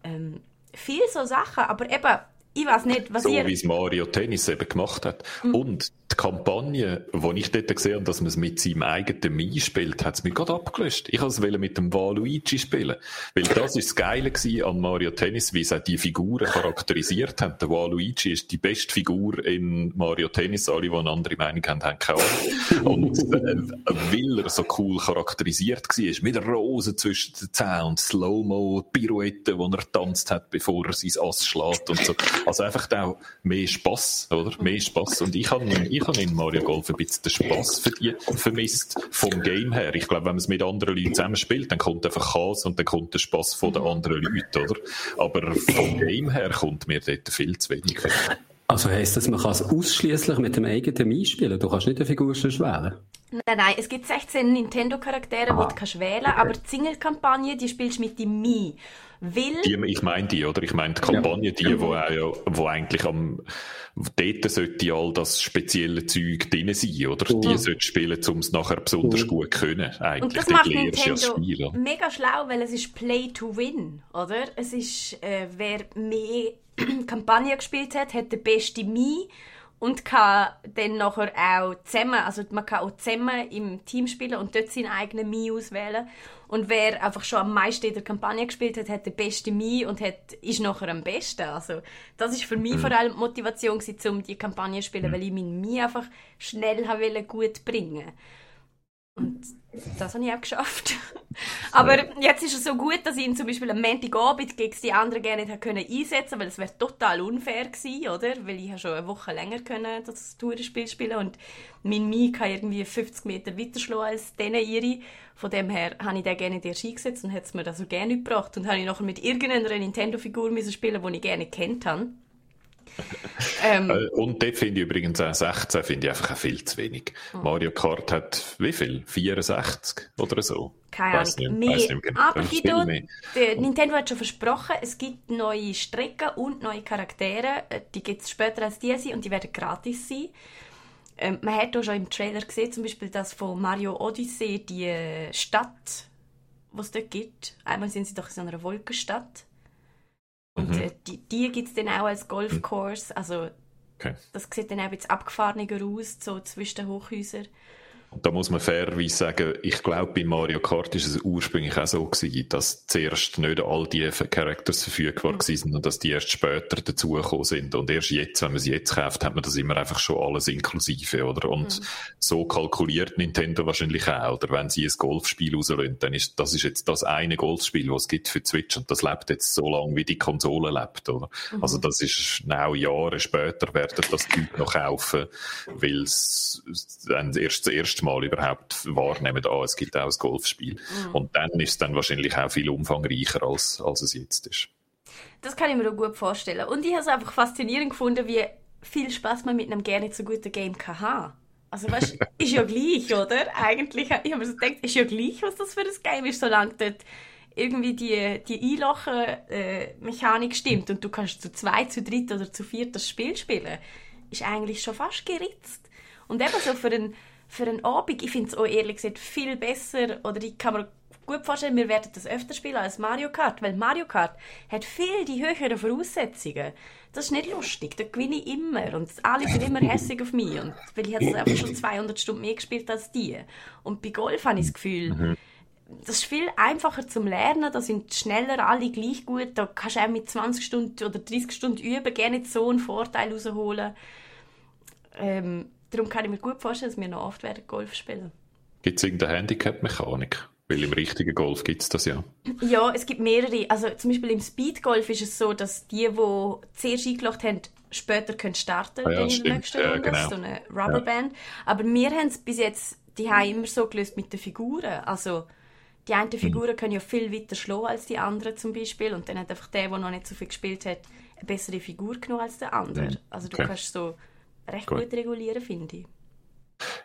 Ähm, viel so Sachen, aber eben ich weiß nicht, was so ihr... wie es Mario Tennis eben gemacht hat. Mhm. Und die Kampagne, wo ich dort gesehen habe, dass man es mit seinem eigenen Mii spielt, hat es mich gerade abgelöst. Ich wollte es mit dem Waluigi spielen. Weil das ist das Geile an Mario Tennis, wie sie die Figuren charakterisiert haben. Der Waluigi ist die beste Figur in Mario Tennis. Alle, die eine andere Meinung haben, haben keine Ahnung. Und äh, weil er so cool charakterisiert war, mit der Rose zwischen den Zähnen und Slow-Mo, Pirouette, wo er tanzt hat, bevor er sein Ass schlägt und so. Also einfach auch mehr Spass, oder? Mehr Spass. Und ich habe ich habe in Mario Golf ein bisschen den Spass vermisst vom Game her. Ich glaube, wenn man es mit anderen Leuten zusammen spielt, dann kommt einfach Chaos und dann kommt der Spass von den anderen Leuten, oder? Aber vom Game her kommt mir dort viel zu wenig. Also heisst das, man kann es ausschließlich mit dem eigenen Mii spielen? Du kannst nicht eine Figur schon wählen? Nein, nein, es gibt 16 Nintendo-Charaktere, die du kannst wählen kannst, aber die Single-Kampagne, die spielst du mit dem Mii. Will... Die, ich meine die, oder? Ich meine die Kampagne, die, ja. wo, auch, wo eigentlich am, dort sollte all das spezielle Zeug drin sein, oder? Mhm. Die sollte spielen, um es nachher besonders mhm. gut können, eigentlich. Und das macht Nintendo Spiel, mega schlau, weil es ist Play to Win, oder? Es ist, äh, wer mehr Kampagne gespielt hat, hat der beste Mii und kann dann nachher auch zusammen, also man kann auch zusammen im Team spielen und dort seinen eigenen Mii auswählen. Und wer einfach schon am meisten in der Kampagne gespielt hat, hat den besten Mii und hat, ist nachher am besten. Also das ist für mich mhm. vor allem die Motivation gewesen, um die Kampagne zu spielen, mhm. weil ich meinen Mii einfach schnell gut bringen wollte. Und das habe ich auch geschafft. Aber jetzt ist es so gut, dass ich ihn zum Beispiel am Montagabend gegen die anderen gerne nicht können einsetzen weil es total unfair gewesen, oder? Weil ich schon eine Woche länger können das Tourenspiel spielen und mein Mii kann irgendwie 50 Meter weiter schlagen als denen ihre. Von dem her habe ich den gerne erst eingesetzt und hat es mir das so gerne gebracht. Und habe ich nachher mit irgendeiner Nintendo-Figur spielen die ich gerne kennt habe. ähm, äh, und dort finde ich übrigens auch 16 finde ich einfach viel zu wenig. Oh. Mario Kart hat wie viel? 64 oder so? Keine Ahnung. Mehr. Nicht genau. Aber Guido, Nintendo hat schon versprochen, es gibt neue Strecken und neue Charaktere. Äh, die gibt es später als diese und die werden gratis sein. Ähm, man hat auch schon im Trailer gesehen, zum Beispiel das von Mario Odyssey, die äh, Stadt, die es dort gibt. Einmal sind sie doch in so einer Wolkenstadt. Und mhm. äh, die, die gibt es dann auch als Golfkurs. Also okay. das sieht dann auch ein bisschen abgefahrener aus, so zwischen den Hochhäusern. Da muss man fairerweise sagen, ich glaube, bei Mario Kart ist es ursprünglich auch so gewesen, dass zuerst nicht all die Characters verfügbar mhm. waren und dass die erst später dazugekommen sind. Und erst jetzt, wenn man sie jetzt kauft, hat man das immer einfach schon alles inklusive, oder? Und mhm. so kalkuliert Nintendo wahrscheinlich auch, oder? Wenn sie ein Golfspiel rauslösen, dann ist, das ist jetzt das eine Golfspiel, was es gibt für Switch und das lebt jetzt so lange, wie die Konsole lebt, oder? Mhm. Also das ist auch Jahre später werden das Typ noch kaufen, weil es dann erst das erste Mal überhaupt wahrnehmen, ah, es gibt auch ein Golfspiel. Mhm. Und dann ist es dann wahrscheinlich auch viel umfangreicher, als, als es jetzt ist. Das kann ich mir auch gut vorstellen. Und ich habe es einfach faszinierend gefunden, wie viel Spaß man mit einem gerne so guten Game kann haben. Also weißt, ist ja gleich, oder? Eigentlich, ich habe mir so gedacht, ist ja gleich, was das für ein Game ist, solange dort irgendwie die, die Einlochen-Mechanik äh, stimmt und du kannst zu zwei, zu dritt oder zu viert das Spiel spielen, ist eigentlich schon fast geritzt. Und eben so für einen für einen Abend, ich finde es auch ehrlich gesagt viel besser, oder ich kann mir gut vorstellen, wir werden das öfter spielen als Mario Kart, weil Mario Kart hat viel die höheren Voraussetzungen. Das ist nicht lustig, da gewinne ich immer und alle sind immer hässlich auf mich, und, weil ich habe einfach schon 200 Stunden mehr gespielt als die. Und bei Golf habe ich das Gefühl, mhm. das ist viel einfacher zum Lernen, da sind schneller alle gleich gut, da kannst du auch mit 20 Stunden oder 30 Stunden üben, gerne so einen Vorteil rausholen. Ähm, Darum kann ich mir gut vorstellen, dass wir noch oft werden Golf spielen. Gibt es irgendeine Handicap-Mechanik? Weil im richtigen Golf gibt es das ja. Ja, es gibt mehrere. Also zum Beispiel im Speedgolf ist es so, dass die, die zuerst eingeloggt haben, später können starten ah, ja, in der nächsten Runde. Ja, genau. So eine Rubberband. Ja. Aber wir haben es bis jetzt, die haben immer so gelöst mit den Figuren. Also die einen mhm. Figuren mhm. können ja viel weiter schlagen als die anderen zum Beispiel. Und dann hat einfach der, der noch nicht so viel gespielt hat, eine bessere Figur genommen als der andere. Mhm. Also du okay. kannst so recht gut, gut regulieren, finde ich.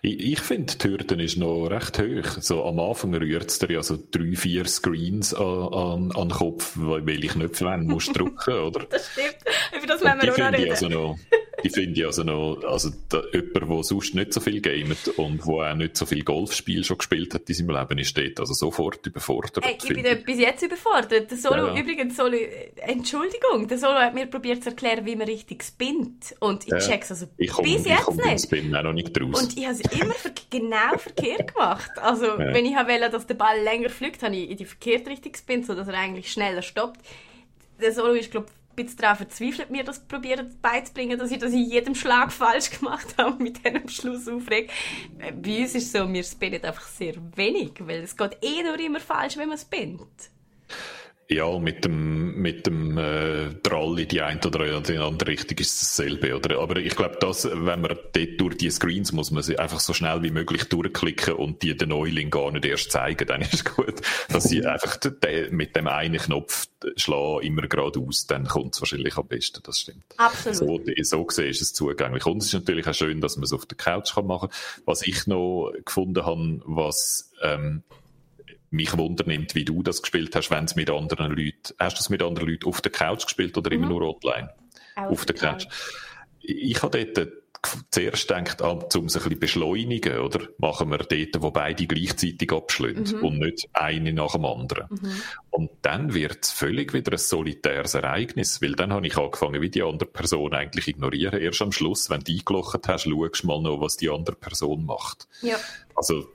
Ich, ich finde, die Hürde ist noch recht hoch. So, am Anfang rührt es dir ja so drei, vier Screens an, an, an den Kopf, weil ich nicht wenn musst drücken, oder? Das stimmt. Über das müssen wir auch noch reden. Also noch, die finde ich also noch, also da, jemand, der sonst nicht so viel gamet und wo auch nicht so viel Golfspiel schon gespielt hat in seinem Leben, ist dort also sofort überfordert. Ey, ich bin ich. bis jetzt überfordert. Der Solo, ja, ja. übrigens, Solo, Entschuldigung, der Solo hat mir probiert zu erklären, wie man richtig spinnt. Und ich ja. check's also ich komm, bis jetzt ich nicht. Spin auch noch nicht raus. Und ich habe es immer genau verkehrt gemacht. Also, ja. wenn ich wollte, dass der Ball länger fliegt, habe ich in die verkehrte Richtung gespinnt, sodass er eigentlich schneller stoppt. Der Solo ist, glaube ich, bisschen daran verzweifelt, mir das probieren beizubringen, dass ich das in jedem Schlag falsch gemacht habe mit diesem Schluss aufregt. Äh, bei uns ist es so, wir spinnen einfach sehr wenig, weil es geht eh nur immer falsch, wenn man spinnt. Ja, mit dem, mit dem äh, Drall in die eine oder die andere Richtung ist es dasselbe. Oder? Aber ich glaube, dass, wenn man dort durch die Screens muss man sie einfach so schnell wie möglich durchklicken und die den Neuling gar nicht erst zeigen, dann ist es gut. Dass sie einfach mit dem einen Knopf schlagen, immer geradeaus, dann kommt es wahrscheinlich am besten, das stimmt. Absolut. So, so gesehen ist es zugänglich. Und es ist natürlich auch schön, dass man es auf der Couch kann machen kann. Was ich noch gefunden habe, was ähm, mich wundernimmt, wie du das gespielt hast, wenn es mit anderen Leuten, hast du es mit anderen Leuten auf der Couch gespielt oder mhm. immer nur online? Auf, auf der Couch. Ich habe dort zuerst gedacht, ah, um es ein bisschen beschleunigen, oder? Machen wir dort, wo beide gleichzeitig abschlünden mhm. und nicht eine nach dem anderen. Mhm. Und dann wird es völlig wieder ein solitäres Ereignis, weil dann habe ich angefangen, wie die andere Person eigentlich ignorieren. Erst am Schluss, wenn du eingelocht hast, schaust du mal noch, was die andere Person macht. Ja. Also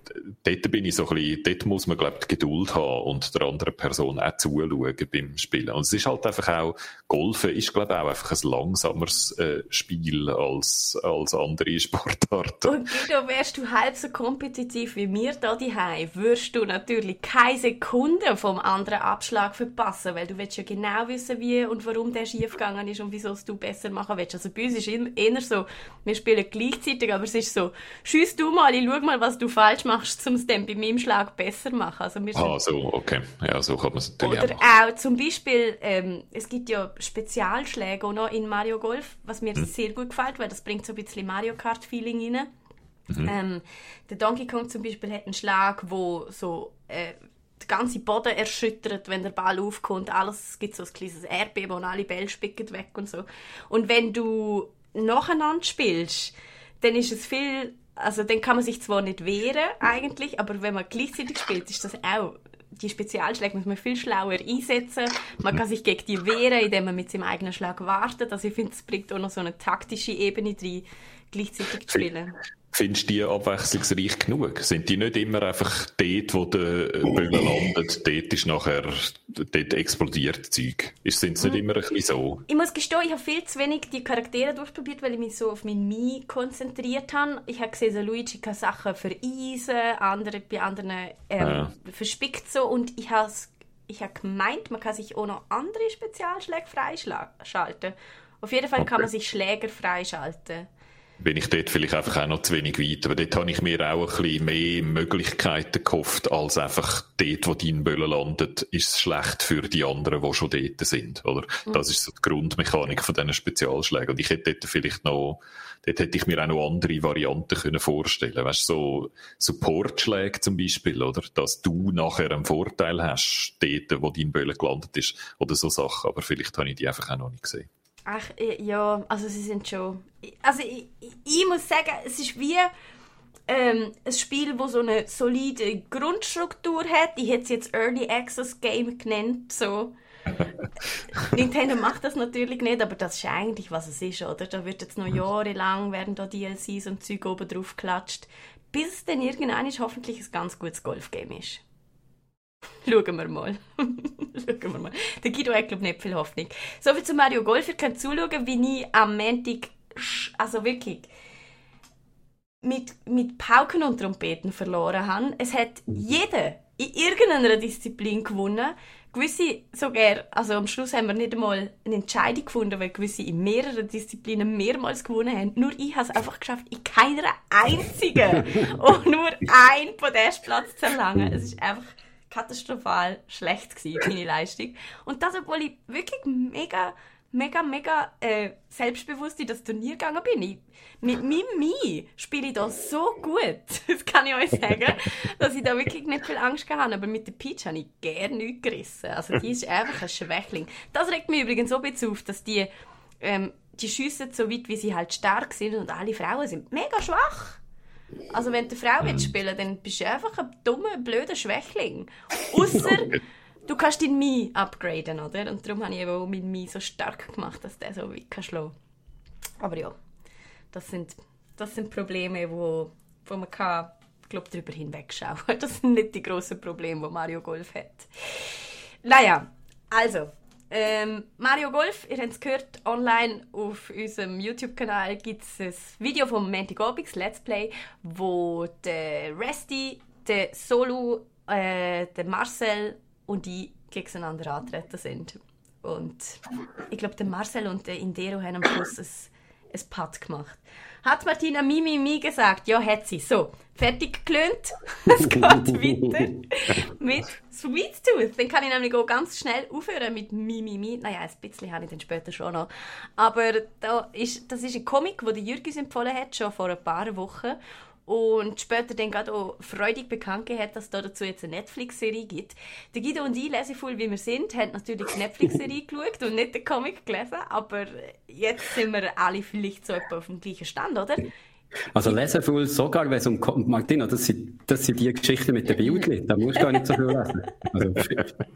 dort bin ich so ein bisschen, dort muss man, glaube ich, Geduld haben und der anderen Person auch zuschauen beim Spielen. Und es ist halt einfach auch, Golfen ist, glaube ich, auch einfach ein langsameres äh, Spiel als, als andere Sportarten. Und Guido, wärst du halb so kompetitiv wie mir da daheim, würdest du natürlich keine Sekunde vom anderen Abschlag verpassen, weil du willst ja genau wissen, wie und warum der schief gegangen ist und wieso es du besser machen willst. Also bei uns ist eher so, wir spielen gleichzeitig, aber es ist so, schieß du mal, ich schau mal, was du falsch machst, um es dann bei meinem Schlag besser zu machen. Also wir ah, so, okay. Ja, so kann man es natürlich Oder auch, auch zum Beispiel, ähm, es gibt ja Spezialschläge auch noch in Mario Golf, was mir hm. sehr gut gefällt, weil das bringt so ein bisschen Mario Kart-Feeling rein. Mhm. Ähm, der Donkey Kong zum Beispiel hat einen Schlag, wo so äh, der ganze Boden erschüttert, wenn der Ball aufkommt. Alles es gibt so ein kleines Erdbeben und alle Bälle spicken weg und so. Und wenn du nacheinander spielst, dann ist es viel also dann kann man sich zwar nicht wehren eigentlich, aber wenn man gleichzeitig spielt, ist das auch die Spezialschläge muss man viel schlauer einsetzen. Man kann sich gegen die wehren, indem man mit seinem eigenen Schlag wartet. Also ich finde, es bringt auch noch so eine taktische Ebene drin, gleichzeitig zu spielen. Findest du die abwechslungsreich genug? Sind die nicht immer einfach dort, wo der Böller landet, dort ist nachher, dort explodiert Zeug? Sind sie nicht immer ein bisschen so? Ich muss gestehen, ich habe viel zu wenig die Charaktere durchprobiert, weil ich mich so auf mein Mi konzentriert habe. Ich habe gesehen, so Luigi kann Sachen vereisen, andere bei anderen ähm, ja. verspickt so und ich habe ich habe gemeint, man kann sich auch noch andere Spezialschläge freischalten. Auf jeden Fall okay. kann man sich Schläger freischalten bin ich dort vielleicht einfach auch noch zu wenig weit. Aber dort habe ich mir auch ein bisschen mehr Möglichkeiten gehofft, als einfach dort, wo dein Böllen landet, ist es schlecht für die anderen, die schon dort sind, oder? Mhm. Das ist so die Grundmechanik von diesen Spezialschlägen. Und ich hätte dort vielleicht noch, dort hätte ich mir auch noch andere Varianten können vorstellen. Weißt du, so Supportschläge zum Beispiel, oder? Dass du nachher einen Vorteil hast, dort, wo dein Böllen gelandet ist, oder so Sachen. Aber vielleicht habe ich die einfach auch noch nicht gesehen. Ach, ja, also sie sind schon. Also ich, ich muss sagen, es ist wie ähm, ein Spiel, das so eine solide Grundstruktur hat. Ich hätte es jetzt Early Access Game genannt. So. Nintendo macht das natürlich nicht, aber das ist eigentlich, was es ist, oder? Da wird jetzt noch jahrelang werden da DLCs und Zeug oben drauf geklatscht, bis es dann irgendwann hoffentlich ein ganz gutes Golfgame ist. Schauen wir mal. Schauen wir mal. Der Guido hat, glaube ich, nicht viel Hoffnung. So viel zu Mario Golf. Ihr könnt zuschauen, wie ich am Montag, also wirklich, mit, mit Pauken und Trompeten verloren habe. Es hat jeder in irgendeiner Disziplin gewonnen. Gewisse sogar, also am Schluss haben wir nicht einmal eine Entscheidung gefunden, weil gewisse in mehreren Disziplinen mehrmals gewonnen haben. Nur ich habe es einfach geschafft, in keiner einzigen und nur einen Podestplatz zu erlangen. Es ist einfach katastrophal schlecht gewesen, meine Leistung. Und das, obwohl ich wirklich mega, mega, mega äh, selbstbewusst in das Turnier gegangen bin. Ich, mit Mimi spiele ich da so gut, das kann ich euch sagen, dass ich da wirklich nicht viel Angst gehabt habe. Aber mit der Peach habe ich gerne nichts gerissen. Also die ist einfach ein Schwächling. Das regt mich übrigens so ein bisschen auf, dass die ähm, die schiessen so weit, wie sie halt stark sind und alle Frauen sind mega schwach. Also wenn du eine Frau willst spielen dann bist du einfach ein dummer, blöder Schwächling. Außer du kannst deinen Mi upgraden, oder? Und darum habe ich eben auch meinen Mi so stark gemacht, dass der so weit kann schlagen Aber ja, das sind, das sind Probleme, wo, wo man kann, glaub, darüber hinwegschauen Das sind nicht die grossen Probleme, die Mario Golf hat. Naja, also, ähm, Mario Golf, ihr habt es gehört, online auf unserem YouTube-Kanal gibt es ein Video vom Manti Gobix Let's Play, wo der Resty, der Solo, äh, der Marcel und ich gegeneinander antreten sind. Und ich glaube, der Marcel und der Indero haben am Schluss ein, ein Putt gemacht. Hat Martina Mimi Mi gesagt? Ja, hat sie. So, fertig gelöhnt. es geht weiter mit Sweet Tooth. Dann kann ich nämlich auch ganz schnell aufhören mit Mimi Mi. Naja, ein bisschen habe ich dann später schon noch. Aber da ist, das ist ein Comic, den Jürgen empfohlen hat, schon vor ein paar Wochen und später dann gerade auch freudig bekannt hat, dass es da dazu jetzt eine Netflix-Serie gibt. Der Guido und ich, lesevoll wie wir sind, haben natürlich die Netflix-Serie geschaut und nicht den Comic gelesen, aber jetzt sind wir alle vielleicht so etwa auf dem gleichen Stand, oder? Also lesevoll sogar, wenn es um Martina, das sind, das sind die Geschichten mit den Bildern, da musst du gar nicht so viel lesen. Also,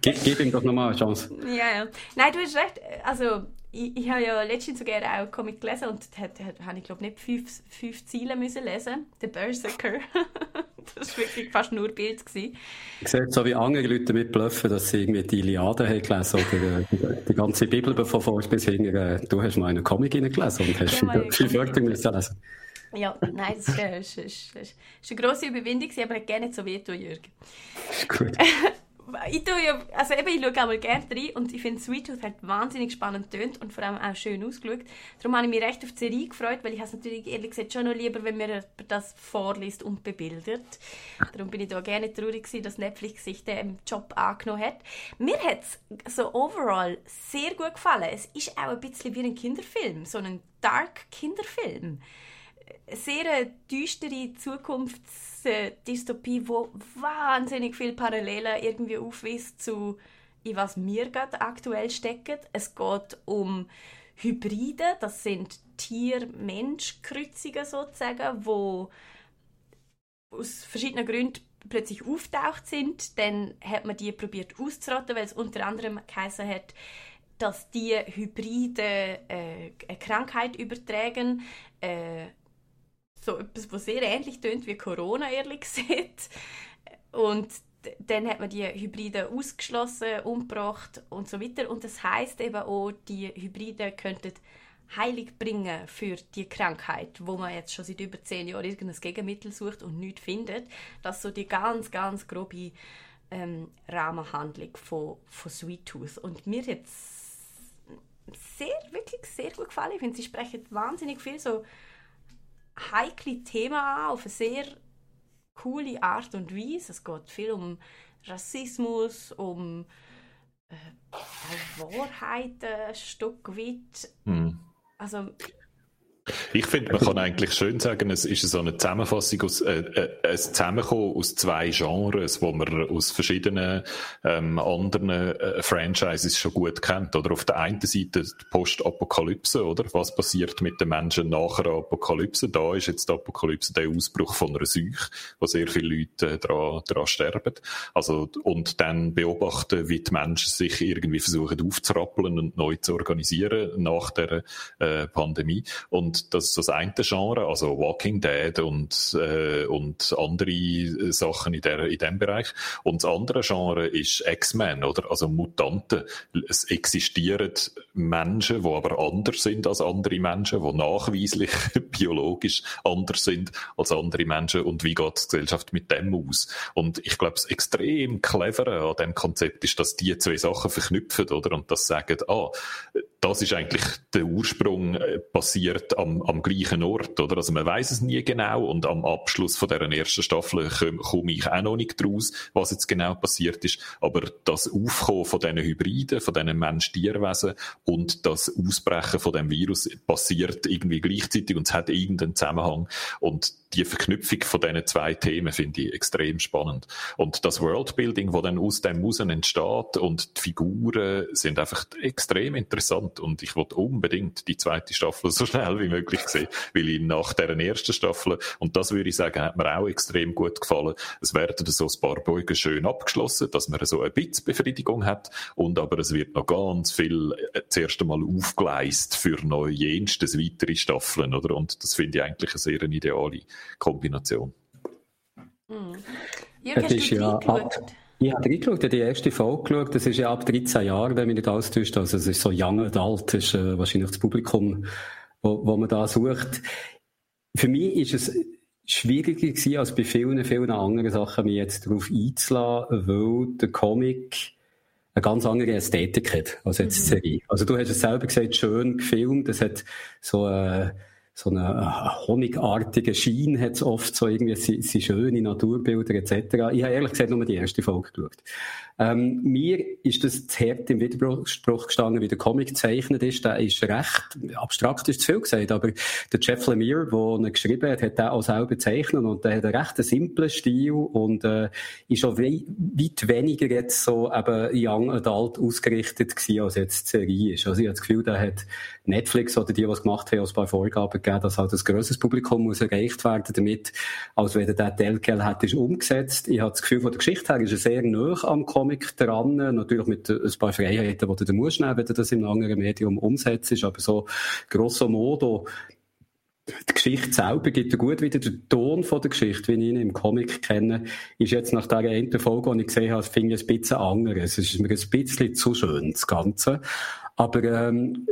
gib, gib ihm doch nochmal eine Chance. Ja, ja. Nein, du hast recht, also ich, ich habe ja letztens sogar auch einen Comic gelesen und habe ich glaube nicht fünf, fünf Ziele müssen lesen. The Berserker. das war wirklich fast nur Bild. Gewesen. Ich sehe so wie andere Leute mit bluffen, dass sie irgendwie die Iliade haben gelesen oder die, die ganze Bibel von vorne bis hinten. Äh, du hast mal einen Comic gelesen und hast ja, fünf Wörter müssen lesen. Ja, nein, das war ist, ist, ist, ist eine grosse Überwindung, aber ich gerne nicht so weh Jürgen. Gut. ich tue ja, also eben, ich schaue auch gerne rein und ich finde Sweet Tooth hat wahnsinnig spannend tönt und vor allem auch schön ausgeschaut. Darum habe ich mich recht auf die Serie gefreut, weil ich es natürlich ehrlich gesagt schon noch lieber, wenn mir das vorliest und bebildert. Darum bin ich da gerne traurig gewesen, dass Netflix sich den Job angenommen hat. Mir hat es so overall sehr gut gefallen. Es ist auch ein bisschen wie ein Kinderfilm, so ein dark Kinderfilm sehr düstere Zukunftsdystopie, wo wahnsinnig viele Parallelen irgendwie aufweist zu in was wir gerade aktuell stecken. Es geht um Hybride, das sind Tier-Mensch-Kreuzungen sozusagen, wo aus verschiedenen Gründen plötzlich auftaucht sind. Dann hat man die probiert auszurotten, weil es unter anderem geheißen hat, dass die Hybride äh, eine Krankheit übertragen, äh, so etwas, was sehr ähnlich tönt wie Corona, ehrlich gesagt. Und dann hat man die Hybride ausgeschlossen, umgebracht und so weiter. Und das heißt eben auch, die Hybride könnten heilig bringen für die Krankheit, wo man jetzt schon seit über zehn Jahren irgendein Gegenmittel sucht und nichts findet. Das ist so die ganz, ganz grobe ähm, Rahmenhandlung von, von Sweet Tooth. Und mir hat sehr, wirklich sehr gut gefallen. Ich finde, sie sprechen wahnsinnig viel so heikle Themen an, auf eine sehr coole Art und Weise. Es geht viel um Rassismus, um äh, Wahrheiten ein Stück weit. Mhm. Also ich finde, man kann eigentlich schön sagen, es ist so eine Zusammenfassung aus, äh, äh, ein Zusammenkommen aus zwei Genres, wo man aus verschiedenen ähm, anderen äh, Franchises schon gut kennt. Oder auf der einen Seite die Postapokalypse, oder? Was passiert mit den Menschen nach einer Apokalypse? Da ist jetzt die Apokalypse der Ausbruch von einer Seuche, wo sehr viele Leute äh, daran, daran sterben. Also, und dann beobachten, wie die Menschen sich irgendwie versuchen aufzurappeln und neu zu organisieren nach der äh, Pandemie. Und das ist das eine Genre, also Walking Dead und, äh, und andere äh, Sachen in, der, in dem Bereich. Und das andere Genre ist X-Men, oder? Also Mutanten. Es existieren Menschen, die aber anders sind als andere Menschen, die nachweislich biologisch anders sind als andere Menschen. Und wie geht die Gesellschaft mit dem aus? Und ich glaube, das extrem Clevere an dem Konzept ist, dass die zwei Sachen verknüpfen, oder? Und das sagen, ah, das ist eigentlich der Ursprung äh, passiert am, am gleichen Ort, oder? Also man weiß es nie genau und am Abschluss von der ersten Staffel komme ich auch noch nicht draus, was jetzt genau passiert ist. Aber das Aufkommen von diesen Hybriden, von diesen Mensch-Tierwesen und das Ausbrechen von dem Virus passiert irgendwie gleichzeitig und es hat irgendeinen Zusammenhang. Und die Verknüpfung von diesen zwei Themen finde ich extrem spannend. Und das Worldbuilding, wo dann aus dem Musen entsteht und die Figuren sind einfach extrem interessant und ich wollte unbedingt die zweite Staffel so schnell wie möglich sehen, weil ich nach der ersten Staffel, und das würde ich sagen, hat mir auch extrem gut gefallen, es werden so ein paar Beugen schön abgeschlossen, dass man so ein bisschen Befriedigung hat und aber es wird noch ganz viel äh, zuerst einmal aufgeleist für noch jenstes weitere Staffeln, oder? Und das finde ich eigentlich eine sehr ideale Kombination. Mhm. Jürgen, hast du ja ab, ich habe reingeschaut, die erste Folge geschaut, das ist ja ab 13 Jahren, wenn mich nicht alles täuscht, also es ist so young adult, das ist äh, wahrscheinlich das Publikum, wo, wo man da sucht. Für mich ist es schwieriger gewesen, als bei vielen, vielen anderen Sachen, mich jetzt darauf einzulassen, weil der Comic eine ganz andere Ästhetik hat, als jetzt die mhm. Serie. Also du hast es selber gesagt, schön gefilmt, es hat so, äh, so einen äh, honigartigen Schein hat es oft, so irgendwie, sie, sie schöne Naturbilder etc. Ich habe ehrlich gesagt nur die erste Folge geschaut. Ähm, mir ist das zu hart im Widerspruch gestanden, wie der Comic gezeichnet ist. Der ist recht, abstrakt ist zu viel gesagt, aber der Jeff Lemire, der ihn geschrieben hat, hat den auch selber gezeichnet und der hat einen recht simplen Stil und äh, ist auch wei weit weniger jetzt so eben Young Adult ausgerichtet gewesen, als jetzt die Serie ist. Also ich habe das Gefühl, der hat Netflix oder die, die es gemacht haben, ein paar Vorgaben gegeben, dass halt ein grosses Publikum muss erreicht werden damit, als wenn der Telkel hat, ist umgesetzt. Ich habe das Gefühl, von der Geschichte her ist er sehr nah am Comic dran, natürlich mit ein paar Freiheiten, die du dann musst nehmen, wenn du das in einem anderen Medium umsetzt, aber so grosso modo die Geschichte selber gibt gut wieder. Den Ton von der Geschichte, wie ich ihn im Comic kenne, ist jetzt nach der einen Folge, die ich gesehen habe, finde ich ein bisschen anders. Es ist mir ein bisschen zu schön, das Ganze. Aber, ähm,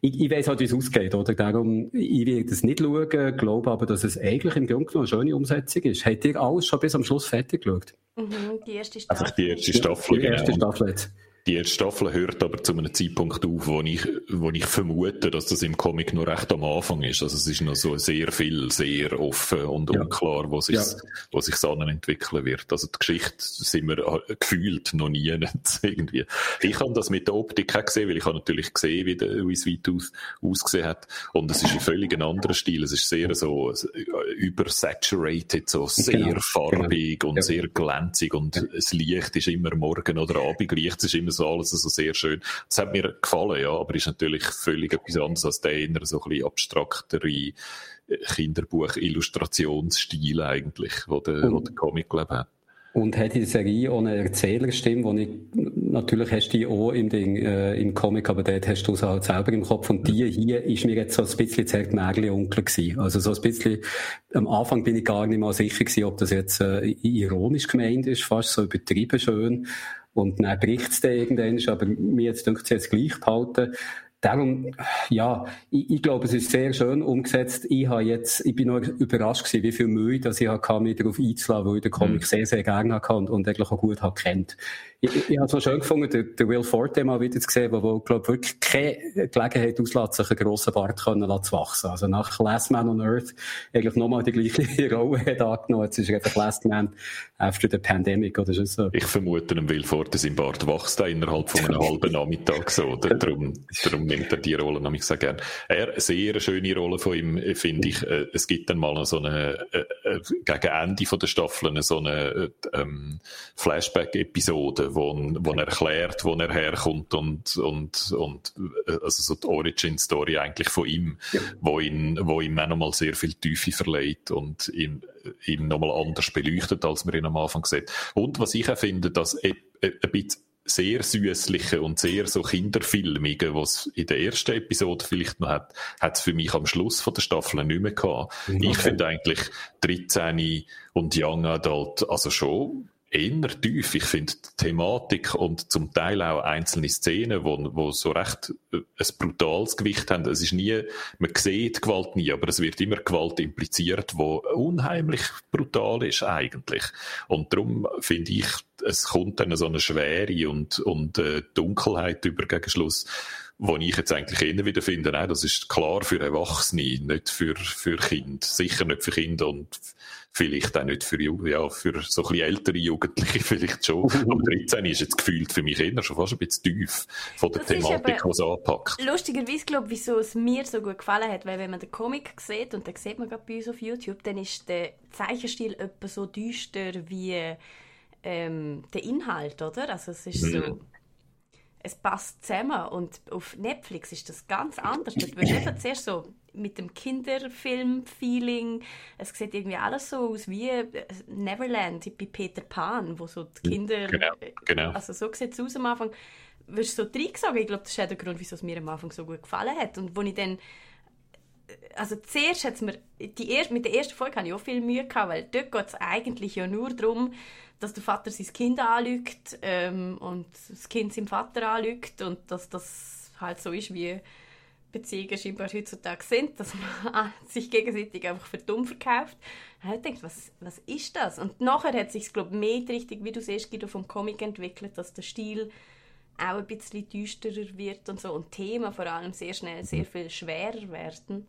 ich, ich weiss halt, wie es ausgeht, oder? Darum, ich will das nicht schauen, glaube aber, dass es eigentlich im Grunde genommen eine schöne Umsetzung ist. Habt ihr alles schon bis am Schluss fertig geschaut? Mhm, die erste Staffel. Also die erste Staffel, die erste genau. Staffel jetzt. Die erste Staffel hört aber zu einem Zeitpunkt auf, wo ich, wo ich vermute, dass das im Comic noch recht am Anfang ist. Also es ist noch so sehr viel, sehr offen und ja. unklar, wo sich, ja. wo sich entwickeln wird. Also die Geschichte sind wir äh, gefühlt noch nie irgendwie. Ich habe das mit der Optik auch gesehen, weil ich habe natürlich gesehen, wie, der, wie es weit aus, ausgesehen hat. Und es ist ein völlig anderer Stil. Es ist sehr so äh, übersaturated, so sehr genau. farbig genau. und ja. sehr glänzig und das Licht ist immer morgen oder Abendlicht, es ist immer so alles so sehr schön. Das hat mir gefallen, ja, aber ist natürlich völlig etwas anderes als der eher so ein bisschen abstraktere äh, Kinderbuch-Illustrationsstil eigentlich, wo der, wo der Comic, glaube hat. Und hat die Serie auch eine Erzählerstimme, wo ich, natürlich hast du die auch im, Ding, äh, im Comic, aber dort hast du es halt selber im Kopf. Und die hier ist mir jetzt so ein bisschen zerrt Märchen-Onkel gewesen. Also so ein bisschen, am Anfang bin ich gar nicht mal sicher gewesen, ob das jetzt äh, ironisch gemeint ist, fast so übertrieben schön. Und dann bricht es dann irgendwann, aber mir jetzt denkt es jetzt gleich behalten. Darum, ja, ich, ich, glaube, es ist sehr schön umgesetzt. Ich habe jetzt, ich bin noch überrascht gewesen, wie viel Mühe, dass ich hatte, mich darauf einzulassen, weil ich den Comic mhm. sehr, sehr gerne hatte und, und eigentlich auch gut habe kennt ich, ich habe es so schön gefunden, den, den Will Forte mal wieder zu sehen, der, wo, glaub, wirklich keine Gelegenheit auslässt, sich einen grossen Bart können zu wachsen. Also nach Last Man on Earth eigentlich nochmal die gleiche Rolle hat angenommen. Jetzt ist er einfach Last Man after the Pandemic, oder so? Ich vermute, dem Will Forte sein Bart wächst innerhalb von einem halben Nachmittag so, oder? Darum, darum nimmt er die Rolle nämlich sehr gerne. Er, eine sehr schöne Rolle von ihm, finde ich. Äh, es gibt dann mal so eine, äh, äh, gegen Ende von der Staffel so eine, ähm, Flashback-Episode, wo, wo er erklärt, wo er herkommt und, und, und äh, also so die Origin-Story eigentlich von ihm, ja. wo, ihn, wo ihm auch nochmal sehr viel Tiefe verleiht und ihn, ihn nochmal anders beleuchtet, als man ihn am Anfang sieht. Und was ich auch finde, dass ein bisschen sehr süßliche und sehr so kinderfilmige, was in der ersten Episode vielleicht noch hat, hat es für mich am Schluss von der Staffel nicht mehr gehabt. Okay. Ich finde eigentlich 13 und Young Adult also schon eher tief. Ich finde die Thematik und zum Teil auch einzelne Szenen, wo, wo so recht äh, ein brutales Gewicht haben. Es ist nie, man sieht Gewalt nie, aber es wird immer Gewalt impliziert, wo unheimlich brutal ist eigentlich. Und darum finde ich, es kommt dann so eine Schwere und, und äh, Dunkelheit über gegen Schluss, wo ich jetzt eigentlich eher wieder finde, nein, das ist klar für Erwachsene, nicht für, für Kinder. Sicher nicht für Kinder und vielleicht auch nicht für, ja, für so ein bisschen ältere Jugendliche vielleicht schon. aber 13 ist jetzt gefühlt für mich eher schon fast ein bisschen tief von der das Thematik, die es anpackt. Lustigerweise glaube ich, wieso es mir so gut gefallen hat, weil wenn man den Comic sieht, und den sieht man gerade bei uns auf YouTube, dann ist der Zeichenstil etwa so düster wie ähm, der Inhalt, oder? Also es ist mhm. so es passt zusammen. Und auf Netflix ist das ganz anders. Dort wirst du einfach zuerst so mit dem Kinderfilm-Feeling, es sieht irgendwie alles so aus wie äh, Neverland bei Peter Pan, wo so die Kinder... Genau, genau. Also so sieht es aus am Anfang. Wirst du so reingesagt? Ich glaube, das ist auch der Grund, wieso es mir am Anfang so gut gefallen hat. Und wo ich dann also zuerst hat's mir, die erste, mit der ersten Folge hatte ich auch viel Mühe, gehabt, weil dort geht es eigentlich ja nur darum, dass der Vater sein Kind anlügt ähm, und das Kind seinem Vater anlügt und dass das halt so ist, wie Beziehungen scheinbar heutzutage sind, dass man sich gegenseitig einfach für dumm verkauft. Ich denke, was, was ist das? Und nachher hat sich glaube mehr richtig, wie du siehst, Guido, vom Comic entwickelt, dass der Stil auch ein bisschen düsterer wird und so und Themen vor allem sehr schnell sehr viel schwerer werden.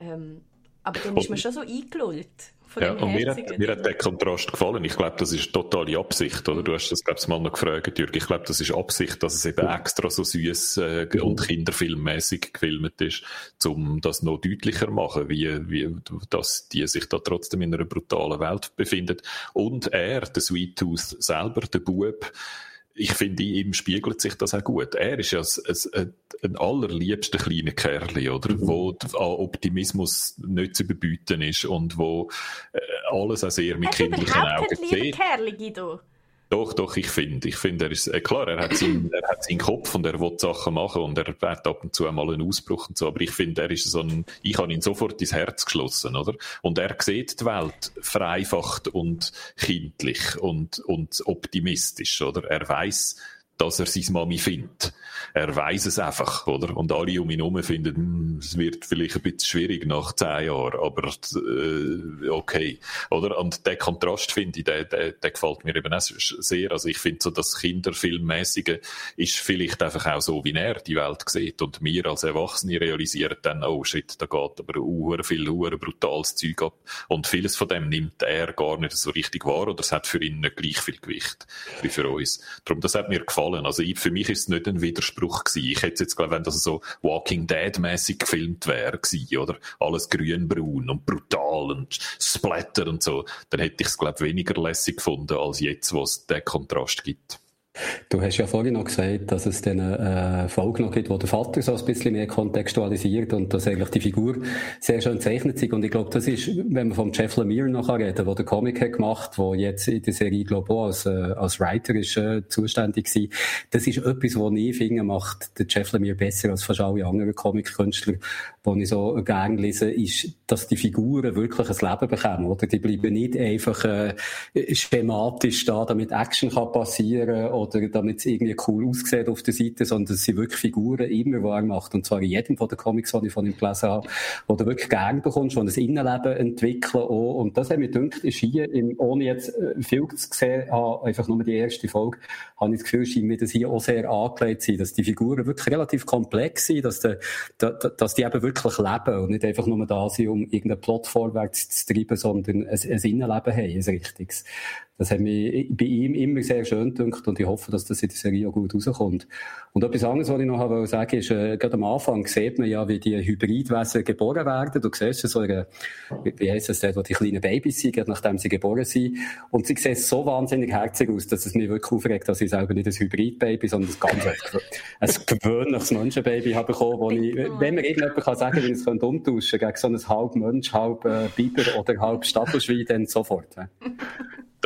Ähm, aber dann ist man schon so eingelullt. Von ja, und mir hat, mir hat der Kontrast gefallen. Ich glaube, das ist totale Absicht, oder? Du hast das, glaube ich, mal noch gefragt, Jürgen. Ich glaube, das ist Absicht, dass es eben extra so süß äh, und kinderfilmmäßig gefilmt ist, um das noch deutlicher zu machen, wie, wie, dass die sich da trotzdem in einer brutalen Welt befindet. Und er, der Sweet Tooth selber, der Bub, ich finde, in ihm spiegelt sich das auch gut. Er ist ja ein, ein, ein allerliebster kleiner Kerl, oder? Mhm. Wo an Optimismus nicht zu überbieten ist und wo äh, alles auch sehr mit ist kindlichen Augen sieht. Kerl, Guido. Doch, doch, ich finde, ich finde, er ist, äh, klar, er hat, seinen, er hat seinen Kopf und er will Sachen machen und er hat ab und zu einmal einen Ausbruch und so, aber ich finde, er ist so ein, ich habe ihn sofort ins Herz geschlossen, oder? Und er sieht die Welt vereinfacht und kindlich und, und optimistisch, oder? Er weiß, dass er seine Mami findet. Er weiß es einfach, oder? Und alle um ihn herum finden, hm, es wird vielleicht ein bisschen schwierig nach zehn Jahren, aber äh, okay, oder? Und der Kontrast finde ich, der, der, der gefällt mir eben auch sehr. Also ich finde so, das Kinderfilmmäßige ist vielleicht einfach auch so, wie er die Welt sieht. Und wir als Erwachsene realisieren dann, oh shit, da geht aber uh, viel uh, brutales Zeug ab. Und vieles von dem nimmt er gar nicht so richtig wahr oder es hat für ihn nicht gleich viel Gewicht wie für uns. Darum, das hat mir gefallen. Also ich, für mich ist es nicht ein Widerspruch gewesen. Ich hätte jetzt, glaube wenn das so Walking Dead-mäßig gefilmt wäre gewesen, oder? Alles grün-braun und brutal und Splatter und so, dann hätte ich es, glaube weniger lässig gefunden, als jetzt, wo es den Kontrast gibt. Du hast ja vorhin noch gesagt, dass es dann eine äh, Folge noch gibt, wo der Vater so ein bisschen mehr kontextualisiert und dass eigentlich die Figur sehr schön zeichnet sich. Und ich glaube, das ist, wenn man vom Jeff Lemire noch reden kann, der den Comic hat gemacht, wo jetzt in der Serie, glaube ich, als, äh, als Writer ist äh, zuständig war. Das ist etwas, was ich finde, macht der Jeff Lemire besser als fast alle anderen Comic-Künstler, die ich so gerne lese, ist, dass die Figuren wirklich ein Leben bekommen, oder? Die bleiben nicht einfach äh, schematisch da, damit Action kann passieren oder damit es irgendwie cool aussieht auf der Seite, sondern es sind wirklich Figuren immer, die er macht. Und zwar in jedem von den Comics, die ich von ihm gelesen habe, wo du wirklich gerne bekommst, die ein Innenleben entwickeln auch. Und das hat mir gedacht, ist hier, im, ohne jetzt äh, viel zu sehen, einfach nur die erste Folge, habe ich das Gefühl, scheint mir das hier auch sehr angelegt zu sein, dass die Figuren wirklich relativ komplex sind, dass, die, dass die eben wirklich leben und nicht einfach nur da sind, um irgendeinen Plot vorwärts zu treiben, sondern ein, ein Innenleben haben, ein richtiges. Das hat mich bei ihm immer sehr schön gedacht und ich hoffe, dass das in der Serie auch gut rauskommt. Und etwas anderes, was ich noch sagen wollte, ist, äh, gerade am Anfang sieht man ja, wie die Hybridwesen geboren werden. Du siehst so eine, wie heisst es dort, wo die kleinen Babys sind, nachdem sie geboren sind. Und sie sehen so wahnsinnig herzig aus, dass es mich wirklich aufregt, dass ich selber nicht ein Hybridbaby, sondern ein ganz ein gewöhnliches Menschenbaby habe bekommen, wo ich, wenn mir irgendjemand kann sagen, wie ich es umtauschen könnte, gegen so ein halb Mensch, halb äh, Biber oder halb Staffelschwein, dann sofort. Ja.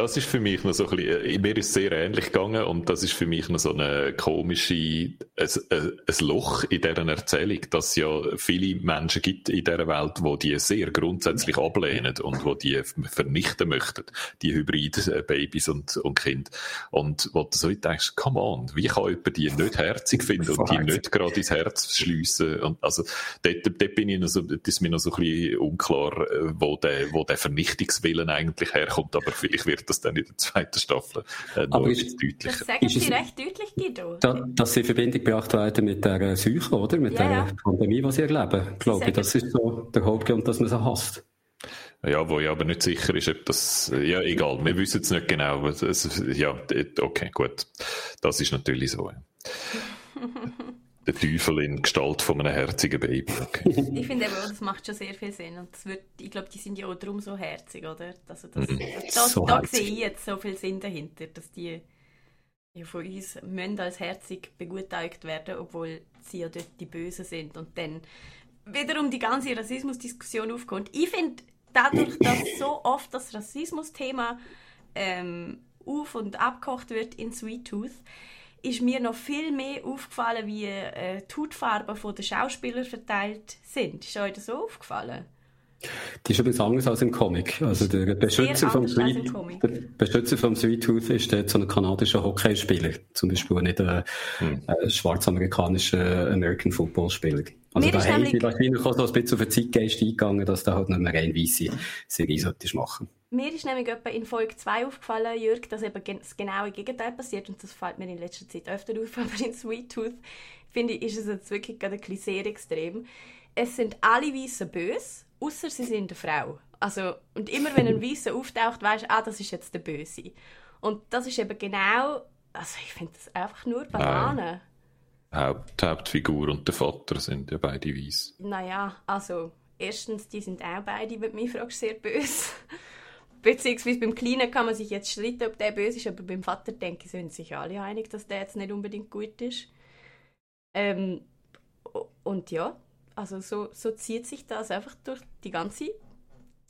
Das ist für mich noch so ein bisschen, äh, mir ist sehr ähnlich gegangen und das ist für mich noch so eine komische, ein, ein, ein Loch in deren Erzählung, dass es ja viele Menschen gibt in dieser Welt, die die sehr grundsätzlich ablehnen und wo die vernichten möchten, die Hybrid-Babys und, und Kinder. Und wo du so denkst, come on, wie kann jemand die nicht herzig finden und die nicht gerade ins Herz schliessen? Und also, dort, dort bin ich noch so, das ist mir noch so ein bisschen unklar, äh, wo der, wo der Vernichtungswillen eigentlich herkommt, aber vielleicht wird das dann in der zweiten Staffel äh, noch Aber ist- deutlicher. Das sagen Ist sie recht deutlich, Guido. Da, dass sie in Verbindung gebracht werden mit der äh, Seuche, oder? Mit Ja, der ja. Pandemie, die sie erleben. Glaube ich, sagen- das ist so der Hauptgrund, dass man sie hasst. Ja, wo ich aber nicht sicher ist, ob das, ja, egal, wir wissen es nicht genau. Es- ja, okay, gut. Das ist natürlich so. Der Teufel in Gestalt von einem herzigen Baby. Okay. Ich finde eben, das macht schon sehr viel Sinn. Und das wird, ich glaube, die sind ja auch darum so herzig, oder? Also das, Mhm. da, So da sehe ich jetzt so viel Sinn dahinter, dass die ja, von uns müssen als herzig begutachtet werden, obwohl sie ja dort die Bösen sind. Und dann wiederum die ganze Rassismusdiskussion aufkommt. Ich finde, dadurch, dass so oft das Rassismusthema ähm, auf- und abgekocht wird in Sweet Tooth, ist mir noch viel mehr aufgefallen, wie äh, die Hautfarben der Schauspieler verteilt sind. Ist euch das so aufgefallen? Die ist übrigens anders als im Comic. Also der Beschützer vom, Sweet, der Beschützer vom Sweet Tooth ist dort so ein kanadischer Hockeyspieler. Zum Beispiel nicht ein, hm. ein schwarzamerikanischer American Football Spieler. Also Mir da haben sie wahrscheinlich auch so ein bisschen auf den Zeitgeist eingegangen, dass da halt nicht mehr rein weisse Serie solltest machen. Mir ist nämlich etwa in Folge 2 aufgefallen, Jürg, dass eben das genaue Gegenteil passiert und das fällt mir in letzter Zeit öfter auf, aber in Sweet Tooth finde ich, ist es jetzt wirklich gerade ein bisschen sehr extrem. Es sind alle Weißen böse, außer sie sind eine Frau. Also, und immer wenn ein Weißer auftaucht, weißt du, ah, das ist jetzt der Böse. Und das ist eben genau, also ich finde das einfach nur Banane. Haupt, Hauptfigur und der Vater sind ja beide weiß. Naja, also erstens, die sind auch beide, wenn du mich fragst, sehr böse. Beziehungsweise beim Kleinen kann man sich jetzt streiten, ob der böse ist, aber beim Vater denke ich, sind sich alle einig, dass der jetzt nicht unbedingt gut ist. Ähm, und ja, also so, so zieht sich das einfach durch die ganze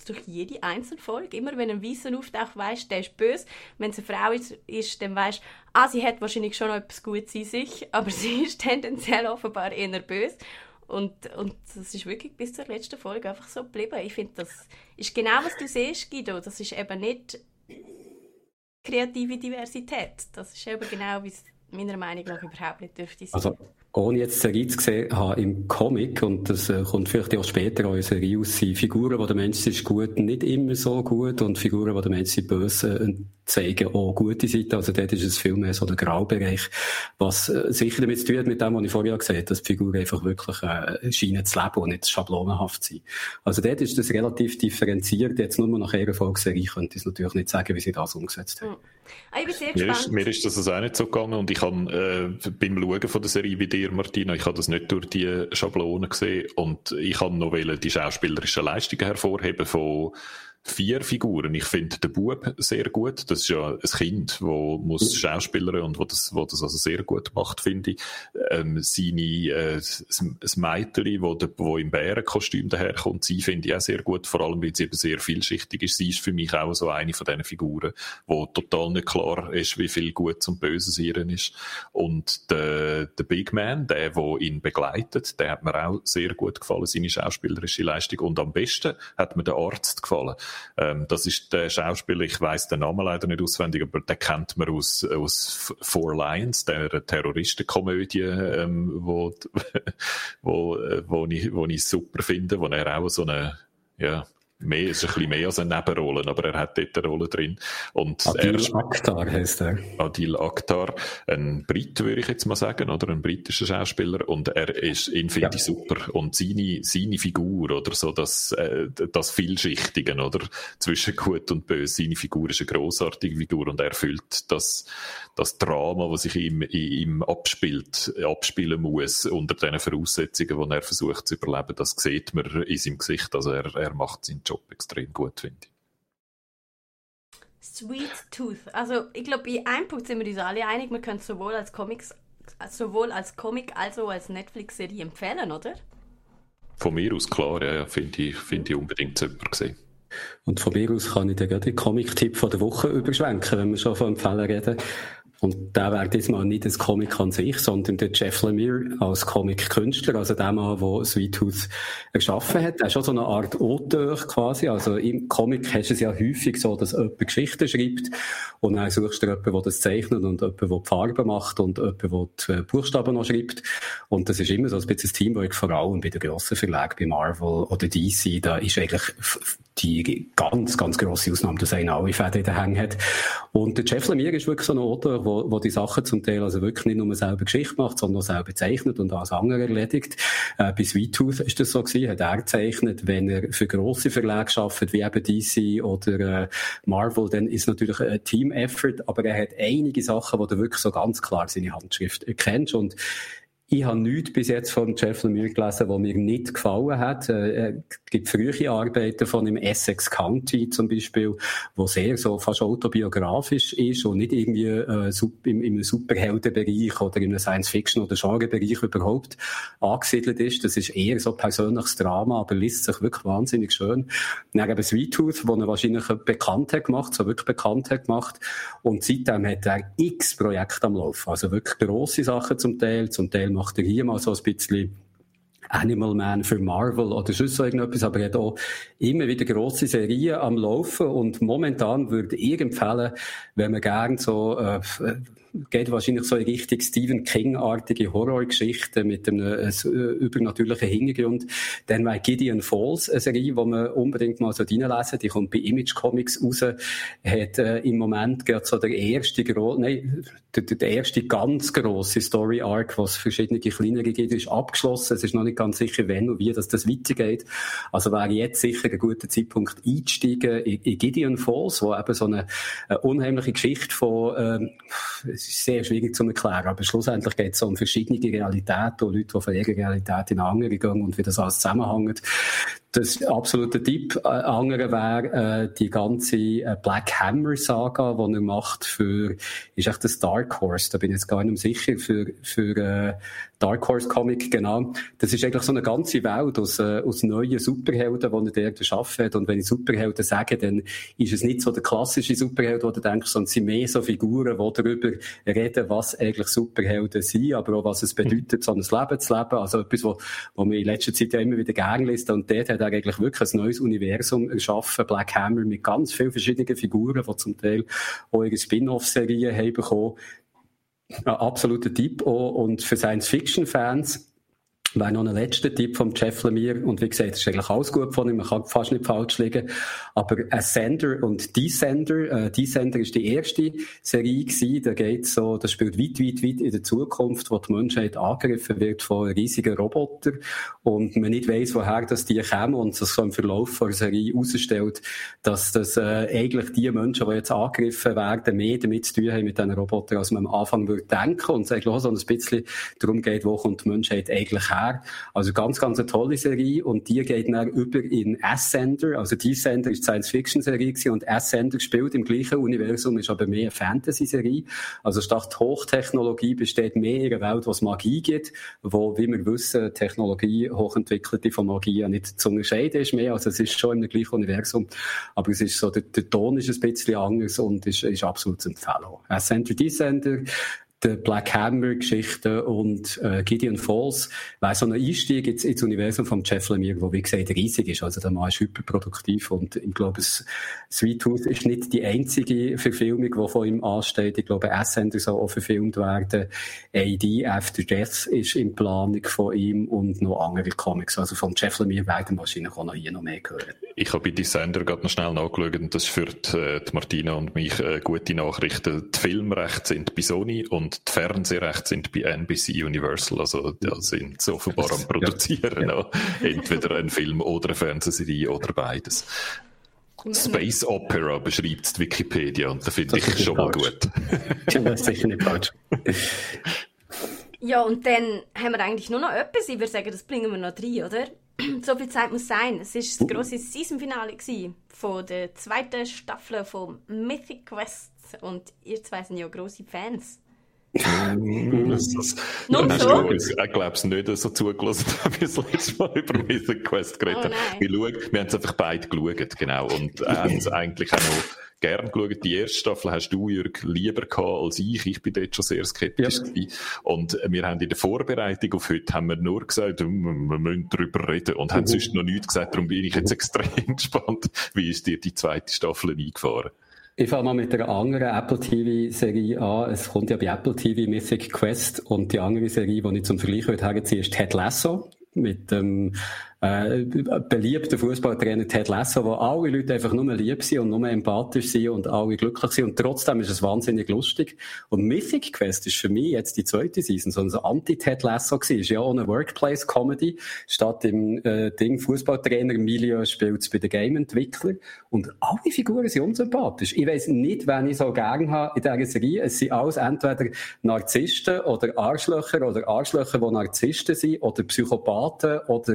durch jede einzelne Folge. Immer wenn ein Weißer auftaucht, weißt der ist böse. Wenn es eine Frau ist, ist dann weißt ah, sie hat wahrscheinlich schon noch etwas Gutes in sich, aber sie ist tendenziell offenbar eher böse. Und, und das ist wirklich bis zur letzten Folge einfach so geblieben. Ich finde, das ist genau, was du siehst, Guido. Das ist eben nicht kreative Diversität. Das ist eben genau, wie es meiner Meinung nach überhaupt nicht dürfte sein. Also ohne jetzt die Serie gesehen habe im Comic, und das äh, kommt vielleicht auch später in Serie aus, sind Figuren, die der Mensch ist gut, nicht immer so gut, und Figuren, die der Mensch ist böse, äh, zeigen auch gute Seiten. Also dort ist es viel mehr so der Graubereich, was äh, sicher damit zu tun hat, mit dem, was ich vorher gesagt habe, dass die Figuren einfach wirklich äh, scheinen zu leben und nicht schablonenhaft sein. Also dort ist das relativ differenziert. Jetzt nur nach einer Folge könnte ich es natürlich nicht sagen, wie sie das umgesetzt haben. Mhm. Ah, ich bin sehr gespannt. Mir ist, mir ist das also auch nicht so gegangen und ich habe äh, beim Schauen von der Serie wie dir, Martina, ich habe das nicht durch die Schablonen gesehen und ich habe noch die schauspielerischen Leistungen hervorheben von vier Figuren. Ich finde den Bub sehr gut. Das ist ja ein Kind, das muss Schauspielern und wo das, wo das also sehr gut macht, finde ich. Ähm, seine, äh, das Mädchen, wo, der, wo im Bärenkostüm daherkommt, sie finde ich auch sehr gut, vor allem, weil sie eben sehr vielschichtig ist. Sie ist für mich auch so eine von diesen Figuren, wo total nicht klar ist, wie viel Gutes und Böses ihren ist. Und der, der Big Man, der, der ihn begleitet, der hat mir auch sehr gut gefallen, seine schauspielerische Leistung. Und am besten hat mir der Arzt gefallen. Ähm, das ist der Schauspieler, ich weiß den Namen leider nicht auswendig, aber den kennt man aus, aus Four Lions, der Terroristenkomödie, ähm, wo, wo, äh, wo, ich, wo ich super finde, wo er auch so eine, ja, mehr, ist ein bisschen mehr als eine Nebenrolle, aber er hat dort eine Rolle drin. Und Adil er, Akhtar heißt er. Adil Akhtar, ein Brit, würde ich jetzt mal sagen, oder ein britischer Schauspieler. Und er ist, ihn finde ja. ich super. Und seine, seine Figur, oder so, das, äh, das Vielschichtige, oder? Zwischen gut und böse. Seine Figur ist eine grossartige Figur und er erfüllt das, das Drama, was sich ihm, ihm abspielt, abspielen muss, unter den Voraussetzungen, die er versucht zu überleben. Das sieht man in seinem Gesicht. Also er, er macht seinen Job extrem gut, finde ich. Sweet Tooth. Also ich glaube, in einem Punkt sind wir uns alle einig, wir können es sowohl als Comics, sowohl als Comic als auch als Netflix-Serie empfehlen, oder? Von mir aus klar, ja, finde ich, find ich unbedingt super gesehen. Und von mir aus kann ich dir gerade den Comic-Tipp der Woche überschwenken, wenn wir schon von Empfehlen reden. Und der wäre diesmal nicht das Comic an sich, sondern der Jeff Lemire als Comic-Künstler, also der Mann, der Sweet Tooth erschaffen hat. Er ist schon so eine Art Auteur quasi. Also im Comic hast du es ja häufig so, dass jemand Geschichten schreibt und dann suchst du jemanden, der das zeichnet und jemanden, der die Farben macht und jemanden, der die Buchstaben noch schreibt. Und das ist immer so ein bisschen das Teamwork, vor allem bei den grossen Verlagen, bei Marvel oder DC, da ist eigentlich die ganz, ganz grosse Ausnahme, dass einer alle Fäden in den Hängen hat. Und der Jeff Lemire ist wirklich so ein Autor, wo, wo die Sachen zum Teil also wirklich nicht nur selber Geschichte macht, sondern auch selber zeichnet und alles andere erledigt. Äh, bei Sweet Tooth ist das so gewesen, hat er gezeichnet, wenn er für grosse Verlage arbeitet, wie eben DC oder äh, Marvel, dann ist natürlich ein Team-Effort, aber er hat einige Sachen, wo du wirklich so ganz klar seine Handschrift erkennst und ich habe nichts bis jetzt von Jeff Lemire gelesen, was mir nicht gefallen hat. Äh, es gibt frühe Arbeiten von im Essex County zum Beispiel, wo sehr so fast autobiografisch ist und nicht irgendwie äh, im, im Superheldenbereich oder einem Science-Fiction- oder Genrebereich überhaupt angesiedelt ist. Das ist eher so persönliches Drama, aber liest sich wirklich wahnsinnig schön. Dann eben Sweet Tooth, wo er wahrscheinlich bekannt hat gemacht, so wirklich bekannt hat gemacht. Und seitdem hat er x Projekte am Laufen. Also wirklich grosse Sachen zum Teil, zum Teil macht er hier mal so ein bisschen Animal Man für Marvel oder sonst so irgendetwas, aber er hat auch immer wieder grosse Serien am Laufen und momentan würde ich empfehlen, wenn man gern so äh, geht wahrscheinlich so in Richtung Stephen King-artige Horrorgeschichten mit einem äh, äh, übernatürlichen Hintergrund. Dann war Gideon Falls eine Serie, die man unbedingt mal so reinlesen Die kommt bei Image Comics raus. Hat äh, im Moment gerade so der erste, nein, der, der erste ganz grosse Story-Arc, was verschiedene kleinere gibt, ist abgeschlossen. Es ist noch nicht ganz sicher, wenn und wie das, das weitergeht. Also wäre jetzt sicher ein guter Zeitpunkt einsteigen in, in Gideon Falls, wo eben so eine, eine unheimliche Geschichte von, ähm, es ist sehr schwierig zu erklären, aber schlussendlich geht es um verschiedene Realitäten und Leute, die von ihrer Realität in eine andere gehen und wie das alles zusammenhängt. Das absolute Tipp. Äh, andere wäre äh, die ganze äh, Black Hammer Saga, die er macht für, ist echt das Dark Horse, da bin ich jetzt gar nicht mehr sicher, für, für äh, Dark Horse Comic, genau. Das ist eigentlich so eine ganze Welt aus, äh, aus neuen Superhelden, die er dort arbeitet. Und wenn ich Superhelden sage, dann ist es nicht so der klassische Superheld, wo du denkst, sondern es sind mehr so Figuren, die darüber reden, was eigentlich Superhelden sind, aber auch was es bedeutet, so ein Leben zu leben. Also etwas, was wo man in letzter Zeit ja immer wieder gerne liest. Und dort hat er eigentlich wirklich ein neues Universum erschaffen, Black Hammer, mit ganz vielen verschiedenen Figuren, die zum Teil auch ihre Spin-off-Serien haben bekommen. Ein absoluter Tipp auch. Und für Science-Fiction-Fans Wäre noch ein letzter Tipp vom Jeff Lemire. Und wie gesagt, das ist eigentlich alles gut von ihm. Man kann fast nicht falsch liegen. Aber Ascender und Descender. Äh, Descender ist die erste Serie gewesen. Da geht so, das spielt weit, weit, weit in der Zukunft, wo die Menschheit angegriffen wird von riesigen Robotern. Und man nicht weiss, woher das die kommen. Und das so im Verlauf der Serie herausstellt, dass das, äh, eigentlich die Menschen, die jetzt angegriffen werden, mehr damit zu tun haben mit diesen Robotern, als man am Anfang würde denken. Und es eigentlich auch so ein bisschen darum geht, wo kommt die Menschheit eigentlich her her. Also ganz, ganz eine tolle Serie und die geht dann über in Ascender. Also Descender ist Science-Fiction-Serie und Ascender spielt im gleichen Universum, ist aber mehr eine Fantasy-Serie. Also statt Hochtechnologie besteht mehr in einer Welt, wo es Magie gibt, wo, wie wir wissen, Technologie, hochentwickelte von Magie ja nicht zu unterscheiden ist mehr. Also es ist schon im gleichen Universum, aber es ist so, der, der Ton ist ein bisschen anders und ist, ist absolut zu empfehlen. Ascender, Descender, der Black Hammer Geschichte und äh, Gideon Falls wäre so ein Einstieg ins, ins Universum von Jeff Lemire, wo wie gesagt riesig ist. Also der Mann ist hyperproduktiv und ich glaube, Sweet Tooth ist nicht die einzige Verfilmung, die von ihm ansteht. Ich glaube, Ascender soll auch verfilmt werden. AD After Death ist in Planung von ihm und noch andere Comics. Also von Jeff Lemire werden wahrscheinlich auch noch hier noch mehr hören. Ich habe bei Descender gerade noch schnell nachgeschaut und das die, äh, die Martina und mich äh, gute Nachrichten. Die Filmrechte sind bei Sony und und die Fernsehrechte sind bei NBC Universal, also da sind sie offenbar am Produzieren, ja. entweder ein Film oder eine Fernsehserie oder beides. Space Opera beschreibt die Wikipedia und da finde ich schon mal gut. das ist sicher nicht falsch. Ja, und dann haben wir eigentlich nur noch etwas. Ich würde sagen, das bringen wir noch rein, oder? so viel Zeit muss sein. Es war das uh. grosse Season-Finale von der zweiten Staffel von Mythic Quest. Und ihr zwei sind ja grosse Fans. Das, das, Nur so? Ich glaube es nicht so zugelassen, wenn wir das letzte Mal über Mythic Quest geredet haben. Oh wir, schauen, wir haben es einfach beide geschaut, genau. Und haben es eigentlich auch noch gern geschaut. Die erste Staffel hast du, Jürg, lieber gehabt als ich. Ich bin dort schon sehr skeptisch ja. gewesen. Und wir haben in der Vorbereitung auf heute haben wir nur gesagt, wir müssen darüber reden und mhm. haben sonst noch nichts gesagt. Darum bin ich jetzt extrem gespannt. Wie ist dir die zweite Staffel eingefahren? Ich fange mal mit einer anderen Apple TV-Serie an. Es kommt ja bei Apple TV Mythic Quest und die andere Serie, die ich zum Vergleich heute herziehe, ist Ted Lasso mit dem äh, beliebter Fußballtrainer Ted Lasso, wo alle Leute einfach nur lieb sind und nur empathisch sind und alle glücklich sind und trotzdem ist es wahnsinnig lustig. Und Mythic Quest ist für mich jetzt die zweite Season, so ein Anti-Ted Lasso gewesen. Ist ja auch eine Workplace-Comedy. Statt im äh, Ding Fußballtrainer-Milieu spielt es bei den Game-Entwicklern und alle Figuren sind unsympathisch. Ich weiß nicht, wen ich so gern habe in dieser Serie. Es sind alles entweder Narzissten oder Arschlöcher oder Arschlöcher, die Narzissten sind oder Psychopathen oder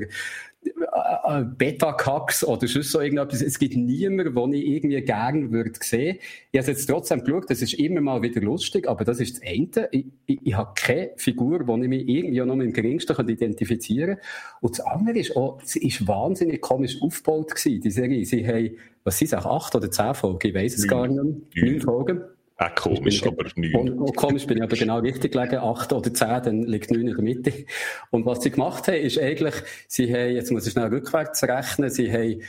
äh, äh, Beta-Kacks oder sonst so irgendetwas. Es gibt niemanden, den ich irgendwie gerne würde sehen. Ich habe jetzt trotzdem geschaut, das ist immer mal wieder lustig, aber das ist das eine. Ich, ich, ich habe keine Figur, die ich mich irgendwie noch im geringsten identifizieren kann. Und das andere ist auch, sie ist wahnsinnig komisch aufgebaut gewesen, die Serie. Sie haben, was sind es, acht oder zehn Folgen? Ich weiß es gar nicht mehr. Neun Folgen. Auch komisch, aber neun. Komisch bin ich aber genau richtig gelegen. Acht oder zehn, dann liegt neun in der Mitte. Und was sie gemacht haben, ist eigentlich, sie haben, jetzt muss ich schnell rückwärts rechnen, sie haben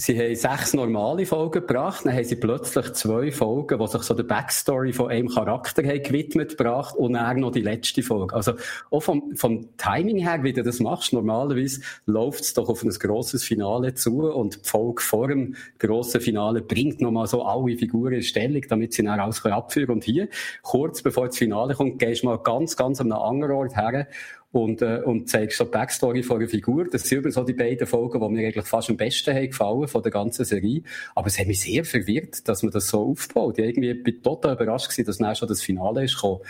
Sie haben sechs normale Folgen gebracht, dann haben sie plötzlich zwei Folgen, die sich so der Backstory von einem Charakter haben gewidmet gebracht und dann noch die letzte Folge. Also auch vom, vom Timing her, wie du das machst, normalerweise läuft es doch auf ein grosses Finale zu und die Folge vor dem grossen Finale bringt nochmal so alle Figuren in Stellung, damit sie dann alles abführen Und hier, kurz bevor das Finale kommt, gehst du mal ganz, ganz an einem anderen Ort her und, äh, und zeigst so die Backstory von einer Figur. Das sind übrigens so die beiden Folgen, die mir eigentlich fast am besten haben gefallen von der ganzen Serie. Aber es hat mich sehr verwirrt, dass man das so aufbaut. Ich irgendwie bin total überrascht gewesen, dass dann schon das Finale ist gekommen.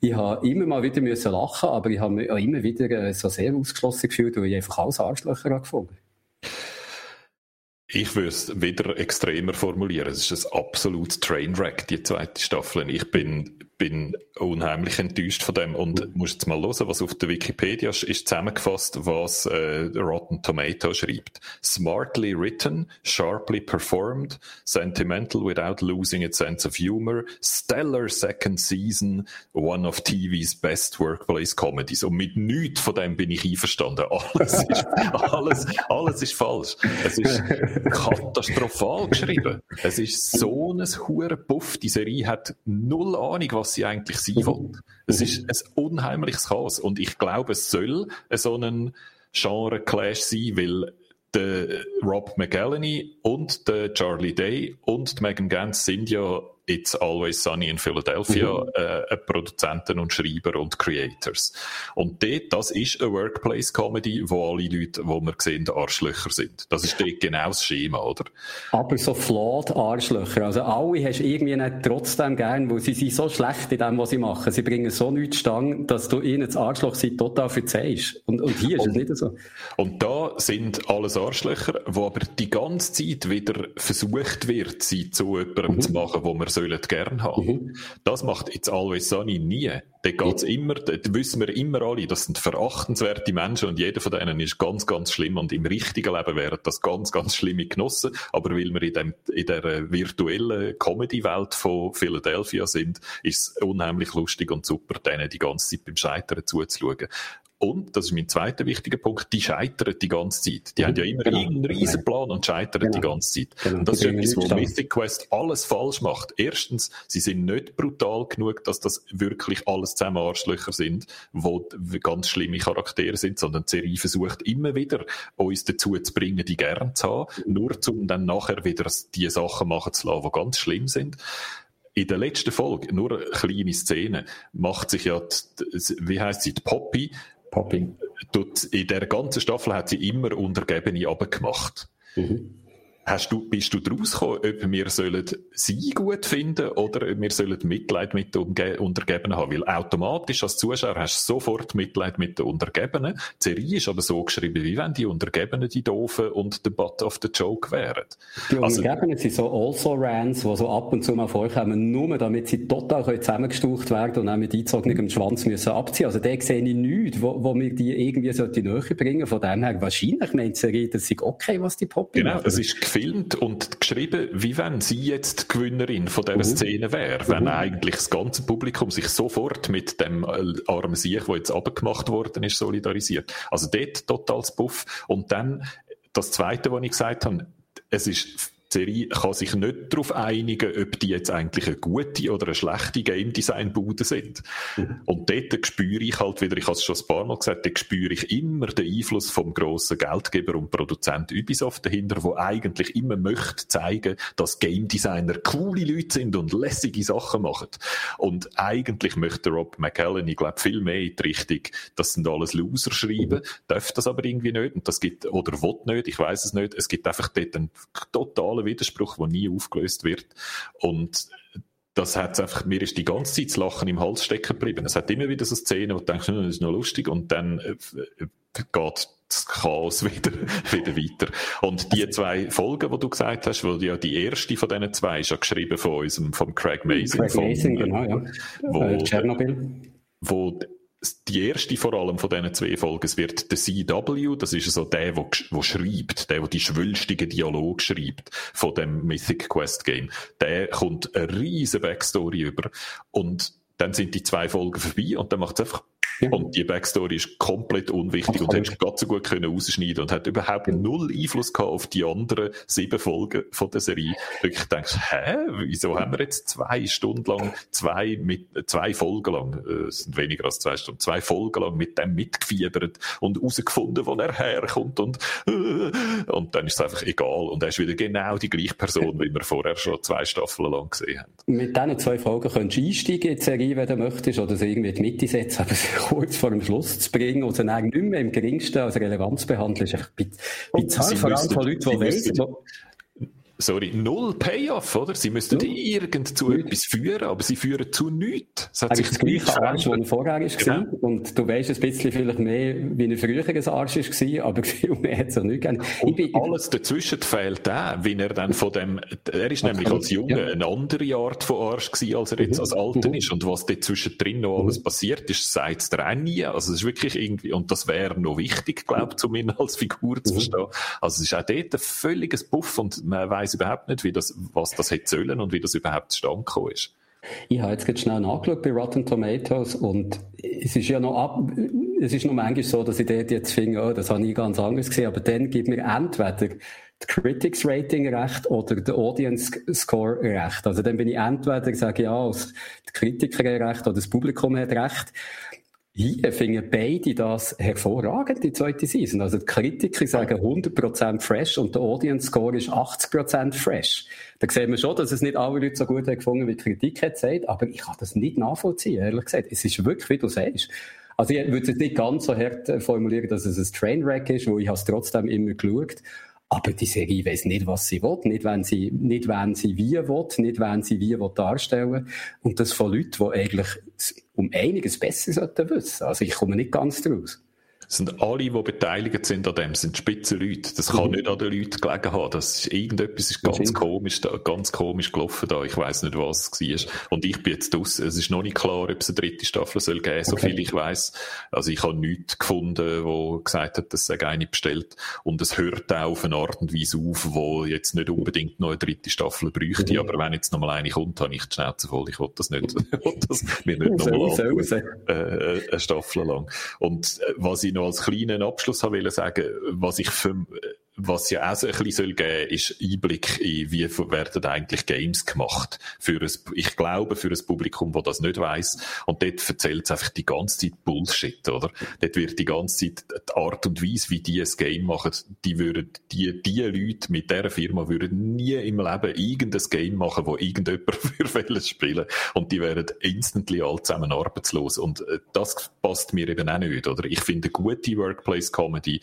Ich habe immer mal wieder müssen lachen, aber ich habe mich auch immer wieder äh, so sehr ausgeschlossen gefühlt, weil ich einfach alles Arschlöcher gefunden ich würde es wieder extremer formulieren. Es ist ein absolutes Trainwreck, die zweite Staffel. Ich bin bin unheimlich enttäuscht von dem und muss jetzt mal hören, was auf der Wikipedia ist zusammengefasst, was äh, Rotten Tomato schreibt. Smartly written, sharply performed, sentimental without losing its sense of humor, stellar second season, one of TV's best workplace comedies. Und mit nichts von dem bin ich einverstanden. Alles ist, alles, alles ist falsch. Es ist katastrophal geschrieben. Es ist so ein hure Puff. Die Serie hat null Ahnung, was was sie eigentlich sein mhm. will. Es ist ein unheimliches Chaos und ich glaube, es soll so ein Genre-Clash sein, weil der Rob McElhenney und der Charlie Day und Megan Gantz sind ja It's Always Sunny in Philadelphia mhm. äh, Produzenten und Schreiber und Creators. Und dort, das ist eine Workplace-Comedy, wo alle Leute, wo wir sehen, Arschlöcher sind. Das ist dort genau das Schema, oder? Aber so flawed Arschlöcher. Also alle hast du irgendwie nicht trotzdem gern, weil sie sind so schlecht in dem, was sie machen. Sie bringen so nichts stangen, dass du ihnen das Arschloch sie total verzeihst. Und, und hier ist und, es nicht so. Und da sind alles Arschlöcher, wo aber die ganze Zeit wieder versucht wird, sie zu jemandem mhm. zu machen, wo man so sollen gerne haben. Mhm. Das macht jetzt Always Sunny nie. Da geht's mhm. immer, da wissen wir immer alle, das sind verachtenswerte Menschen und jeder von denen ist ganz, ganz schlimm und im richtigen Leben wären das ganz, ganz schlimme Genossen. Aber weil wir in, dem, in der virtuellen Comedy-Welt von Philadelphia sind, ist es unheimlich lustig und super, denen die ganze Zeit beim Scheitern zuzuschauen. Und, das ist mein zweiter wichtiger Punkt, die scheitern die ganze Zeit. Die mhm, haben ja immer genau. irgendeinen riesen Plan und scheitern genau. die ganze Zeit. Genau. Und das ist etwas, wo Mythic Quest alles falsch macht. Erstens, sie sind nicht brutal genug, dass das wirklich alles zusammen Arschlöcher sind, wo ganz schlimme Charaktere sind, sondern die Serie versucht immer wieder, uns dazu zu bringen, die gern zu haben, nur um dann nachher wieder die Sachen machen zu lassen, die ganz schlimm sind. In der letzten Folge, nur eine kleine Szene, macht sich ja, die, wie heißt sie, die Poppy, Popping. in der ganzen Staffel hat sie immer Untergebene abgemacht. Mhm. Hast du, bist du daraus gekommen, ob wir sollen sie gut finden oder wir sollen Mitleid mit den Untergebenen haben? Weil automatisch als Zuschauer hast du sofort Mitleid mit den Untergebenen. Die Serie ist aber so geschrieben, wie wenn die Untergebenen die Doofen und der Butt of the Joke wären. Die also, Untergebenen sind so Also-Rans, die so ab und zu mal vorkommen, nur damit sie total zusammengestaucht werden und auch mit eingezogenem Schwanz müssen abziehen. Also da sehe ich nichts, wo, wo wir die irgendwie so die Nähe bringen. Von dem her, wahrscheinlich meint die Serie, das ist okay, was die Poppy Genau, es ist gefilmt und geschrieben, wie wenn sie jetzt die Gewinnerin von dieser mhm. Szene wäre. Wenn mhm. eigentlich das ganze Publikum sich sofort mit dem äh, armen Sieg, der jetzt abgemacht worden ist, solidarisiert. Also dort totales Buff. Und dann das Zweite, was ich gesagt habe, es ist Serie kann sich nicht darauf einigen, ob die jetzt eigentlich eine gute oder eine schlechte Game Design Bude sind. Mhm. Und dort spüre ich halt wieder, ich habe es schon ein paar Mal gesagt, dort spüre ich immer den Einfluss vom grossen Geldgeber und Produzent Ubisoft dahinter, wo eigentlich immer möchte zeigen, dass Game Designer coole Leute sind und lässige Sachen machen. Und eigentlich möchte Rob McCallan, ich glaube, viel mehr in die Richtung, das sind alles Loser schreiben, mhm. darf das aber irgendwie nicht und das gibt, oder will nicht, ich weiß es nicht. Es gibt einfach dort einen totalen Widerspruch, der nie aufgelöst wird. Und das hat einfach, mir ist die ganze Zeit das Lachen im Hals stecken geblieben. Es hat immer wieder so Szenen, wo du denkst, hm, das ist noch lustig, und dann äh, geht das Chaos wieder, wieder weiter. Und die zwei Folgen, die du gesagt hast, weil ja die erste von diesen zwei ist ja geschrieben von unserem, vom Craig Mason. Craig Mason, genau, ja. Wo, äh, Tschernobyl. Wo die erste vor allem von diesen zwei Folgen, es wird der CW, das ist so der, der, der schreibt, der, der die schwülstigen Dialog schreibt von dem Mythic Quest Game. Der kommt eine riesige Backstory über und dann sind die zwei Folgen vorbei und dann macht es einfach ja. Und die Backstory ist komplett unwichtig und hättest ganz so gut können rausschneiden und hat überhaupt null Einfluss gehabt auf die anderen sieben Folgen von der Serie. Wirklich denkst, hä, wieso haben wir jetzt zwei Stunden lang, zwei, mit, zwei Folgen lang, äh, sind weniger als zwei Stunden, zwei Folgen lang mit dem mitgefiebert und herausgefunden, wo er herkommt und, äh, und dann ist es einfach egal und er ist wieder genau die gleiche Person, wie wir vorher schon zwei Staffeln lang gesehen haben. Mit diesen zwei Folgen könntest du einsteigen in die Serie, wenn du möchtest, oder sie irgendwie in die Mitte setzen, aber kurz vor dem Schluss zu bringen und sie dann nicht mehr im geringsten als Relevanz behandeln, ist echt bizarr, vor allem von Leuten, die wissen, sorry, null Payoff, oder? Sie müssten ja. irgend zu Nicht. etwas führen, aber sie führen zu nichts. Es hat sich das gleiche Arsch, was vorher war. Genau. Und du weißt ein bisschen vielleicht mehr, wie ein früheres Arsch war, aber viel mehr hat es auch nicht gegeben. Und alles dazwischen fehlt auch, wie er dann von dem, er ist nämlich als Junge ja. eine andere Art von Arsch gewesen, als er jetzt mhm. als Alter mhm. ist. Und was dort zwischendrin noch alles mhm. passiert ist, sagt es der nie. Also es ist wirklich irgendwie, und das wäre noch wichtig, glaube ich, um ihn als Figur zu mhm. verstehen. Also es ist auch dort ein völliges Buff und man weiss weiß überhaupt nicht, wie das, was das hätte sollen und wie das überhaupt zustande ist. Ich habe jetzt gerade schnell nachgeschaut bei Rotten Tomatoes und es ist ja noch ab, es ist noch manchmal so, dass ich dort jetzt finde, oh, das habe ich ganz anders gesehen, aber dann gibt mir entweder die Critics Rating recht oder der Audience Score recht. Also dann bin ich entweder, sage ja, die Kritiker recht oder das Publikum hat recht. Hier finden beide das hervorragend, die zweite Season. Also die Kritiker sagen 100% fresh und der Audience Score ist 80% fresh. Da sehen wir schon, dass es nicht alle Leute so gut haben gefunden, wie die Kritik hat gesagt, aber ich kann das nicht nachvollziehen, ehrlich gesagt. Es ist wirklich, wie du sagst. Also ich würde es nicht ganz so hart äh, formulieren, dass es ein Trainwreck ist, wo ich es trotzdem immer geschaut aber die Serie weiß nicht, was sie will, nicht wenn sie, nicht wenn sie wie will, nicht wenn sie wie will darstellen. Und das von Leuten, die eigentlich um einiges besser sollten wissen. Also ich komme nicht ganz draus sind alle, die beteiligt sind an dem, sind spitze Leute. Das kann mhm. nicht an den Leuten gelegen haben. Das ist, irgendetwas ist ganz komisch, da, ganz komisch gelaufen da. Ich weiß nicht, was es war. Und ich bin jetzt aus. Es ist noch nicht klar, ob es eine dritte Staffel soll geben, so viel ich weiß. Also ich habe nichts gefunden, wo gesagt hat, dass es eine bestellt. Und es hört auch auf eine Art und Weise auf, wo jetzt nicht unbedingt noch eine dritte Staffel bräuchte. Mhm. Aber wenn jetzt noch mal eine kommt, habe ich die Schnauze voll. Ich will das nicht, ich will das mir nicht noch mal äh, eine Staffel lang. Und äh, was ich noch als kleinen Abschluss sagen, was ich für, was ja auch so ein bisschen soll geben, ist Einblick in, wie werden eigentlich Games gemacht. Für ein, ich glaube, für ein Publikum, das das nicht weiss. Und dort erzählt es einfach die ganze Zeit Bullshit, oder? Dort wird die ganze Zeit die Art und Weise, wie die ein Game machen, die würden, die, die Leute mit dieser Firma würden nie im Leben irgendein Game machen, wo irgendjemand für spielen Und die wären instantly all zusammen arbeitslos. Und äh, das passt mir eben auch nicht, oder? Ich finde, gute Workplace Comedy,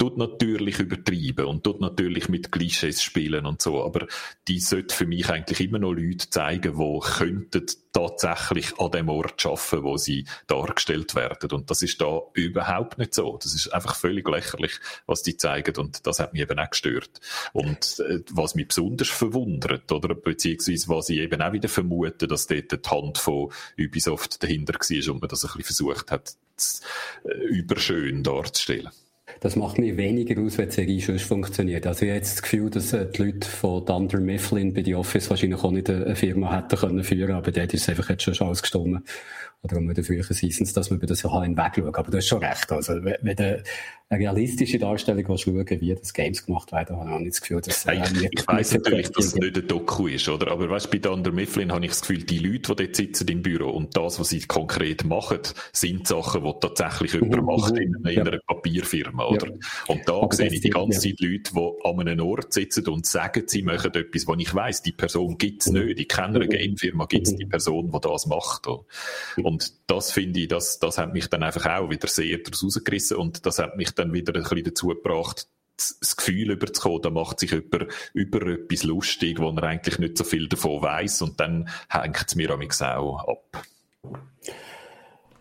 tut natürlich übertreiben und tut natürlich mit Klischees spielen und so, aber die sollte für mich eigentlich immer noch Leute zeigen, die könnten tatsächlich an dem Ort arbeiten, wo sie dargestellt werden. Und das ist da überhaupt nicht so. Das ist einfach völlig lächerlich, was die zeigen. Und das hat mich eben auch gestört. Und äh, was mich besonders verwundert, oder beziehungsweise was ich eben auch wieder vermute, dass dort die Hand von Ubisoft dahinter war und man das ein bisschen versucht hat, äh, überschön darzustellen. Das macht mir weniger aus, wenn die Serie schon funktioniert. Also ich habe jetzt das Gefühl, dass äh, die Leute von Dunder Mifflin bei The Office wahrscheinlich auch nicht eine Firma hätten können führen, aber dort ist einfach jetzt schon alles gestorben. Oder um den früheren Seasons, dass wir über das Jahr hinwegschauen. Aber du hast schon recht. Also, wenn du eine realistische Darstellung schauen wie das Games gemacht werden, habe ich auch nicht das Gefühl, dass... Äh, ich ich weiss natürlich, dass es nicht ein Doku ist, oder? Aber weißt, bei Dunder Mifflin habe ich das Gefühl, die Leute, die dort sitzen im Büro und das, was sie konkret machen, sind Sachen, die tatsächlich jemand mhm. macht in, in ja. einer Papierfirma, oder? Ja. Und da Aber sehe ich die ganze Zeit Leute, die an einem Ort sitzen und sagen, sie machen etwas, wo ich weiss, die Person gibt es mhm. nicht. Eine mhm. Gamefirma, gibt es die Person, die das macht. Und das finde ich, das, das hat mich dann einfach auch wieder sehr daraus rausgerissen und das hat mich dann wieder ein bisschen dazu gebracht, das Gefühl überzukommen, da macht sich jemand über etwas lustig, wo er eigentlich nicht so viel davon weiß und dann hängt es mir auch ab.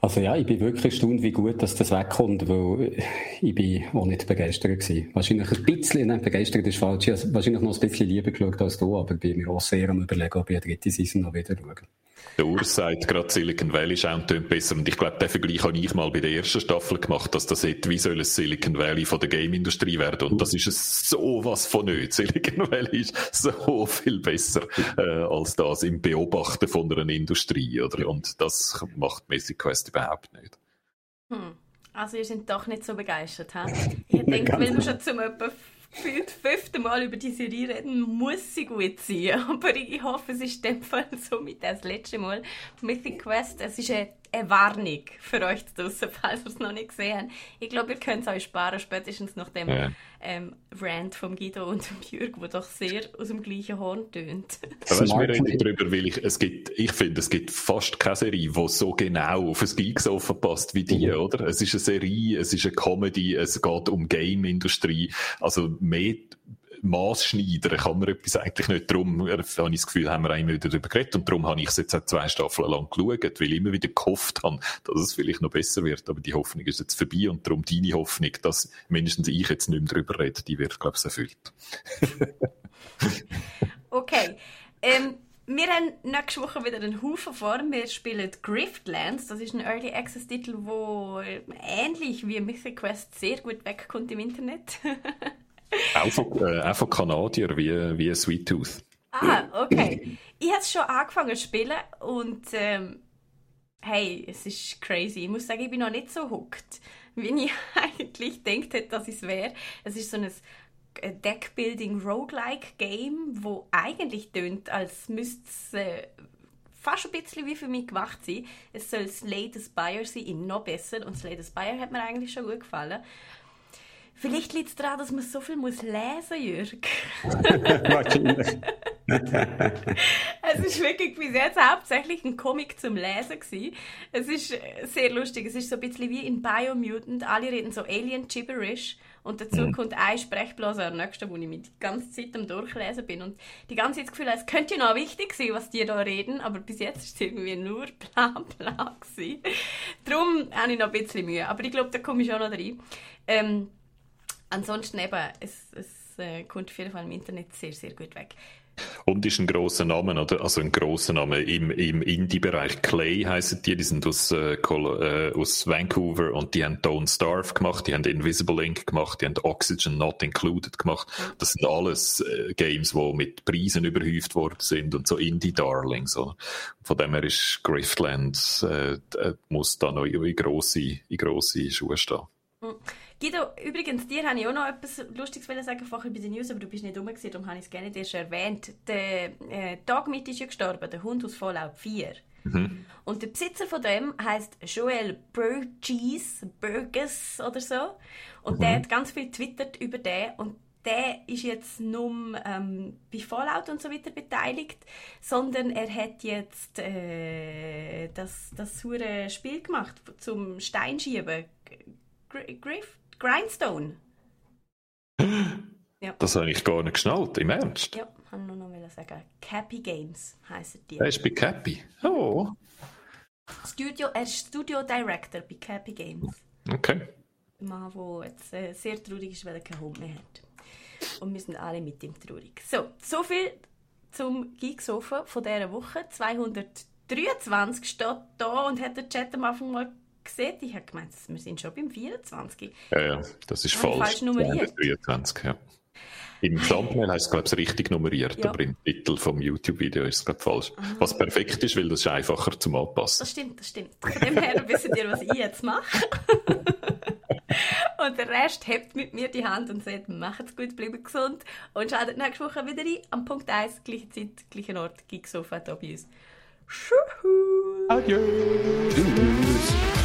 Also ja, ich bin wirklich erstaunt, wie gut dass das wegkommt, weil ich bin auch nicht begeistert gewesen. Wahrscheinlich ein bisschen, nein, begeistert ist falsch, ich habe wahrscheinlich noch ein bisschen lieber geschaut als du, aber bin mir auch sehr am überlegen, ob ich eine dritte Season noch wieder schaue. Der Urs sagt gerade Silicon Valley Sound tönt besser und ich glaube, den Vergleich habe ich mal bei der ersten Staffel gemacht, dass das hätte, wie soll es Silicon Valley von der Game-Industrie werden und das ist es sowas von nicht. Silicon Valley ist so viel besser äh, als das im Beobachten von einer Industrie, oder? Und das macht Mythic Quest überhaupt nicht. Hm. Also ihr seid doch nicht so begeistert, he? Ich denke, wir schon zum etwa gefühlt fünfte Mal über die Serie reden, muss sie gut sein. Aber ich hoffe, es ist in dem Fall so mit das letzte Mal. Mythic Quest, es ist eine eine Warnung für euch draußen, falls ihr es noch nicht gesehen habt. Ich glaube, ihr könnt es euch sparen, spätestens nach dem ja. ähm, Rant von Guido und Jürg, der doch sehr aus dem gleichen Horn tönt. weißt, wir reden darüber, weil ich, es gibt, ich finde, es gibt fast keine Serie, die so genau auf ein Geeksofa passt wie die, mhm. oder? Es ist eine Serie, es ist eine Comedy, es geht um Game-Industrie, also mehr Maßschneidern kann man etwas eigentlich nicht. Darum habe ich das Gefühl, haben wir immer wieder darüber geredet und darum habe ich es jetzt auch zwei Staffeln lang geschaut, weil ich immer wieder gehofft habe, dass es vielleicht noch besser wird. Aber die Hoffnung ist jetzt vorbei und darum deine Hoffnung, dass mindestens ich jetzt nicht mehr darüber rede, die wird, glaube ich, erfüllt. okay. Ähm, wir haben nächste Woche wieder einen Haufen vor. Wir spielen Griftlands. Das ist ein Early Access Titel, der ähnlich wie Mythic Quest sehr gut wegkommt im Internet. auch, von, äh, auch von Kanadier wie, wie Sweet Tooth. Ah, okay. Ich habe schon angefangen zu spielen und ähm, hey, es ist crazy. Ich muss sagen, ich bin noch nicht so hooked, wie ich eigentlich gedacht hätte, dass es wäre. Es ist so ein Deckbuilding Roguelike Game, wo eigentlich tönt, als müsste es äh, fast ein bisschen wie für mich gemacht sein. Es soll Slay the Spire sein, in noch besser. Und Slay the Spire hat mir eigentlich schon gut gefallen. Vielleicht liegt es daran, dass man so viel muss lesen Jürg. Wahrscheinlich. es ist wirklich bis jetzt hauptsächlich ein Comic zum Lesen gewesen. Es ist sehr lustig. Es ist so ein bisschen wie in Biomutant. Alle reden so Alien Gibberish. Und dazu mhm. kommt ein Sprechblase am nächsten, wo ich mit die ganze Zeit am Durchlesen bin. Und die ganze Zeit das Gefühl, es könnte noch wichtig sein, was die da reden, aber bis jetzt ist es irgendwie nur bla bla gewesen. Darum habe ich noch ein bisschen Mühe. Aber ich glaube, da komme ich schon noch rein. Ähm, ansonsten eben, es, es äh, kommt auf jeden Fall im Internet sehr, sehr gut weg. Und ist ein großer Name, oder? Also ein großer Name im, im Indie-Bereich. Clay heißen die, die sind aus, äh, äh, aus Vancouver und die haben Don't Starve gemacht, die haben Invisible Ink gemacht, die haben Oxygen Not Included gemacht. Das sind alles äh, Games, die mit Preisen überhäuft worden sind und so Indie-Darlings. Von dem her ist Griftland, äh, äh, muss da noch in grosse, in grosse Schuhe stehen. Mhm. Guido, übrigens, dir habe ich auch noch etwas Lustiges sagen, vorher bei den News, aber du bist nicht rum, darum habe ich es gerne erst erwähnt. Der äh, Dogmeat ist ja gestorben, der Hund aus Fallout 4. Mhm. Und der Besitzer von dem heißt Joel Burgess, Burgess oder so. Und mhm. der hat ganz viel twittert über den und der ist jetzt nur ähm, bei Fallout und so weiter beteiligt, sondern er hat jetzt äh, das, das hure Spiel gemacht zum Steinschieben. Griff? Grindstone. ja. Das habe ich gar nicht geschnallt, im Ernst? Ja, kann nur noch sagen. Cappy Games heißen die. Er ist bei Cappy. Oh. Studio, er ist Studio Director bei Cappy Games. Okay. Ein Mann, der jetzt äh, sehr traurig ist, weil er keinen Hund mehr hat. Und wir sind alle mit ihm traurig. So, so viel zum Geeksofa von dieser Woche. 223 steht da und hat der Chat am Anfang mal gesehen. Ich habe gemeint, wir sind schon beim 24. Ja, ja, das ist falsch. falsch nummeriert. 23, ja. Im Thumbnail heißt es, glaube ich, richtig nummeriert, Ja. aber im Titel vom YouTube-Video ist es, glaube ich, falsch. Was perfekt ist, weil das ist einfacher zum Anpassen. Das stimmt, das stimmt. Von dem her wisst ihr, was ich jetzt mache. und der Rest hebt mit mir die Hand und sagt, macht's gut, bleibt gesund und schaltet nächste Woche wieder ein. Am Punkt 1, gleiche Zeit, gleicher Ort, Geeksofa hier bei uns. Tschüss. Adieu! Tschüss.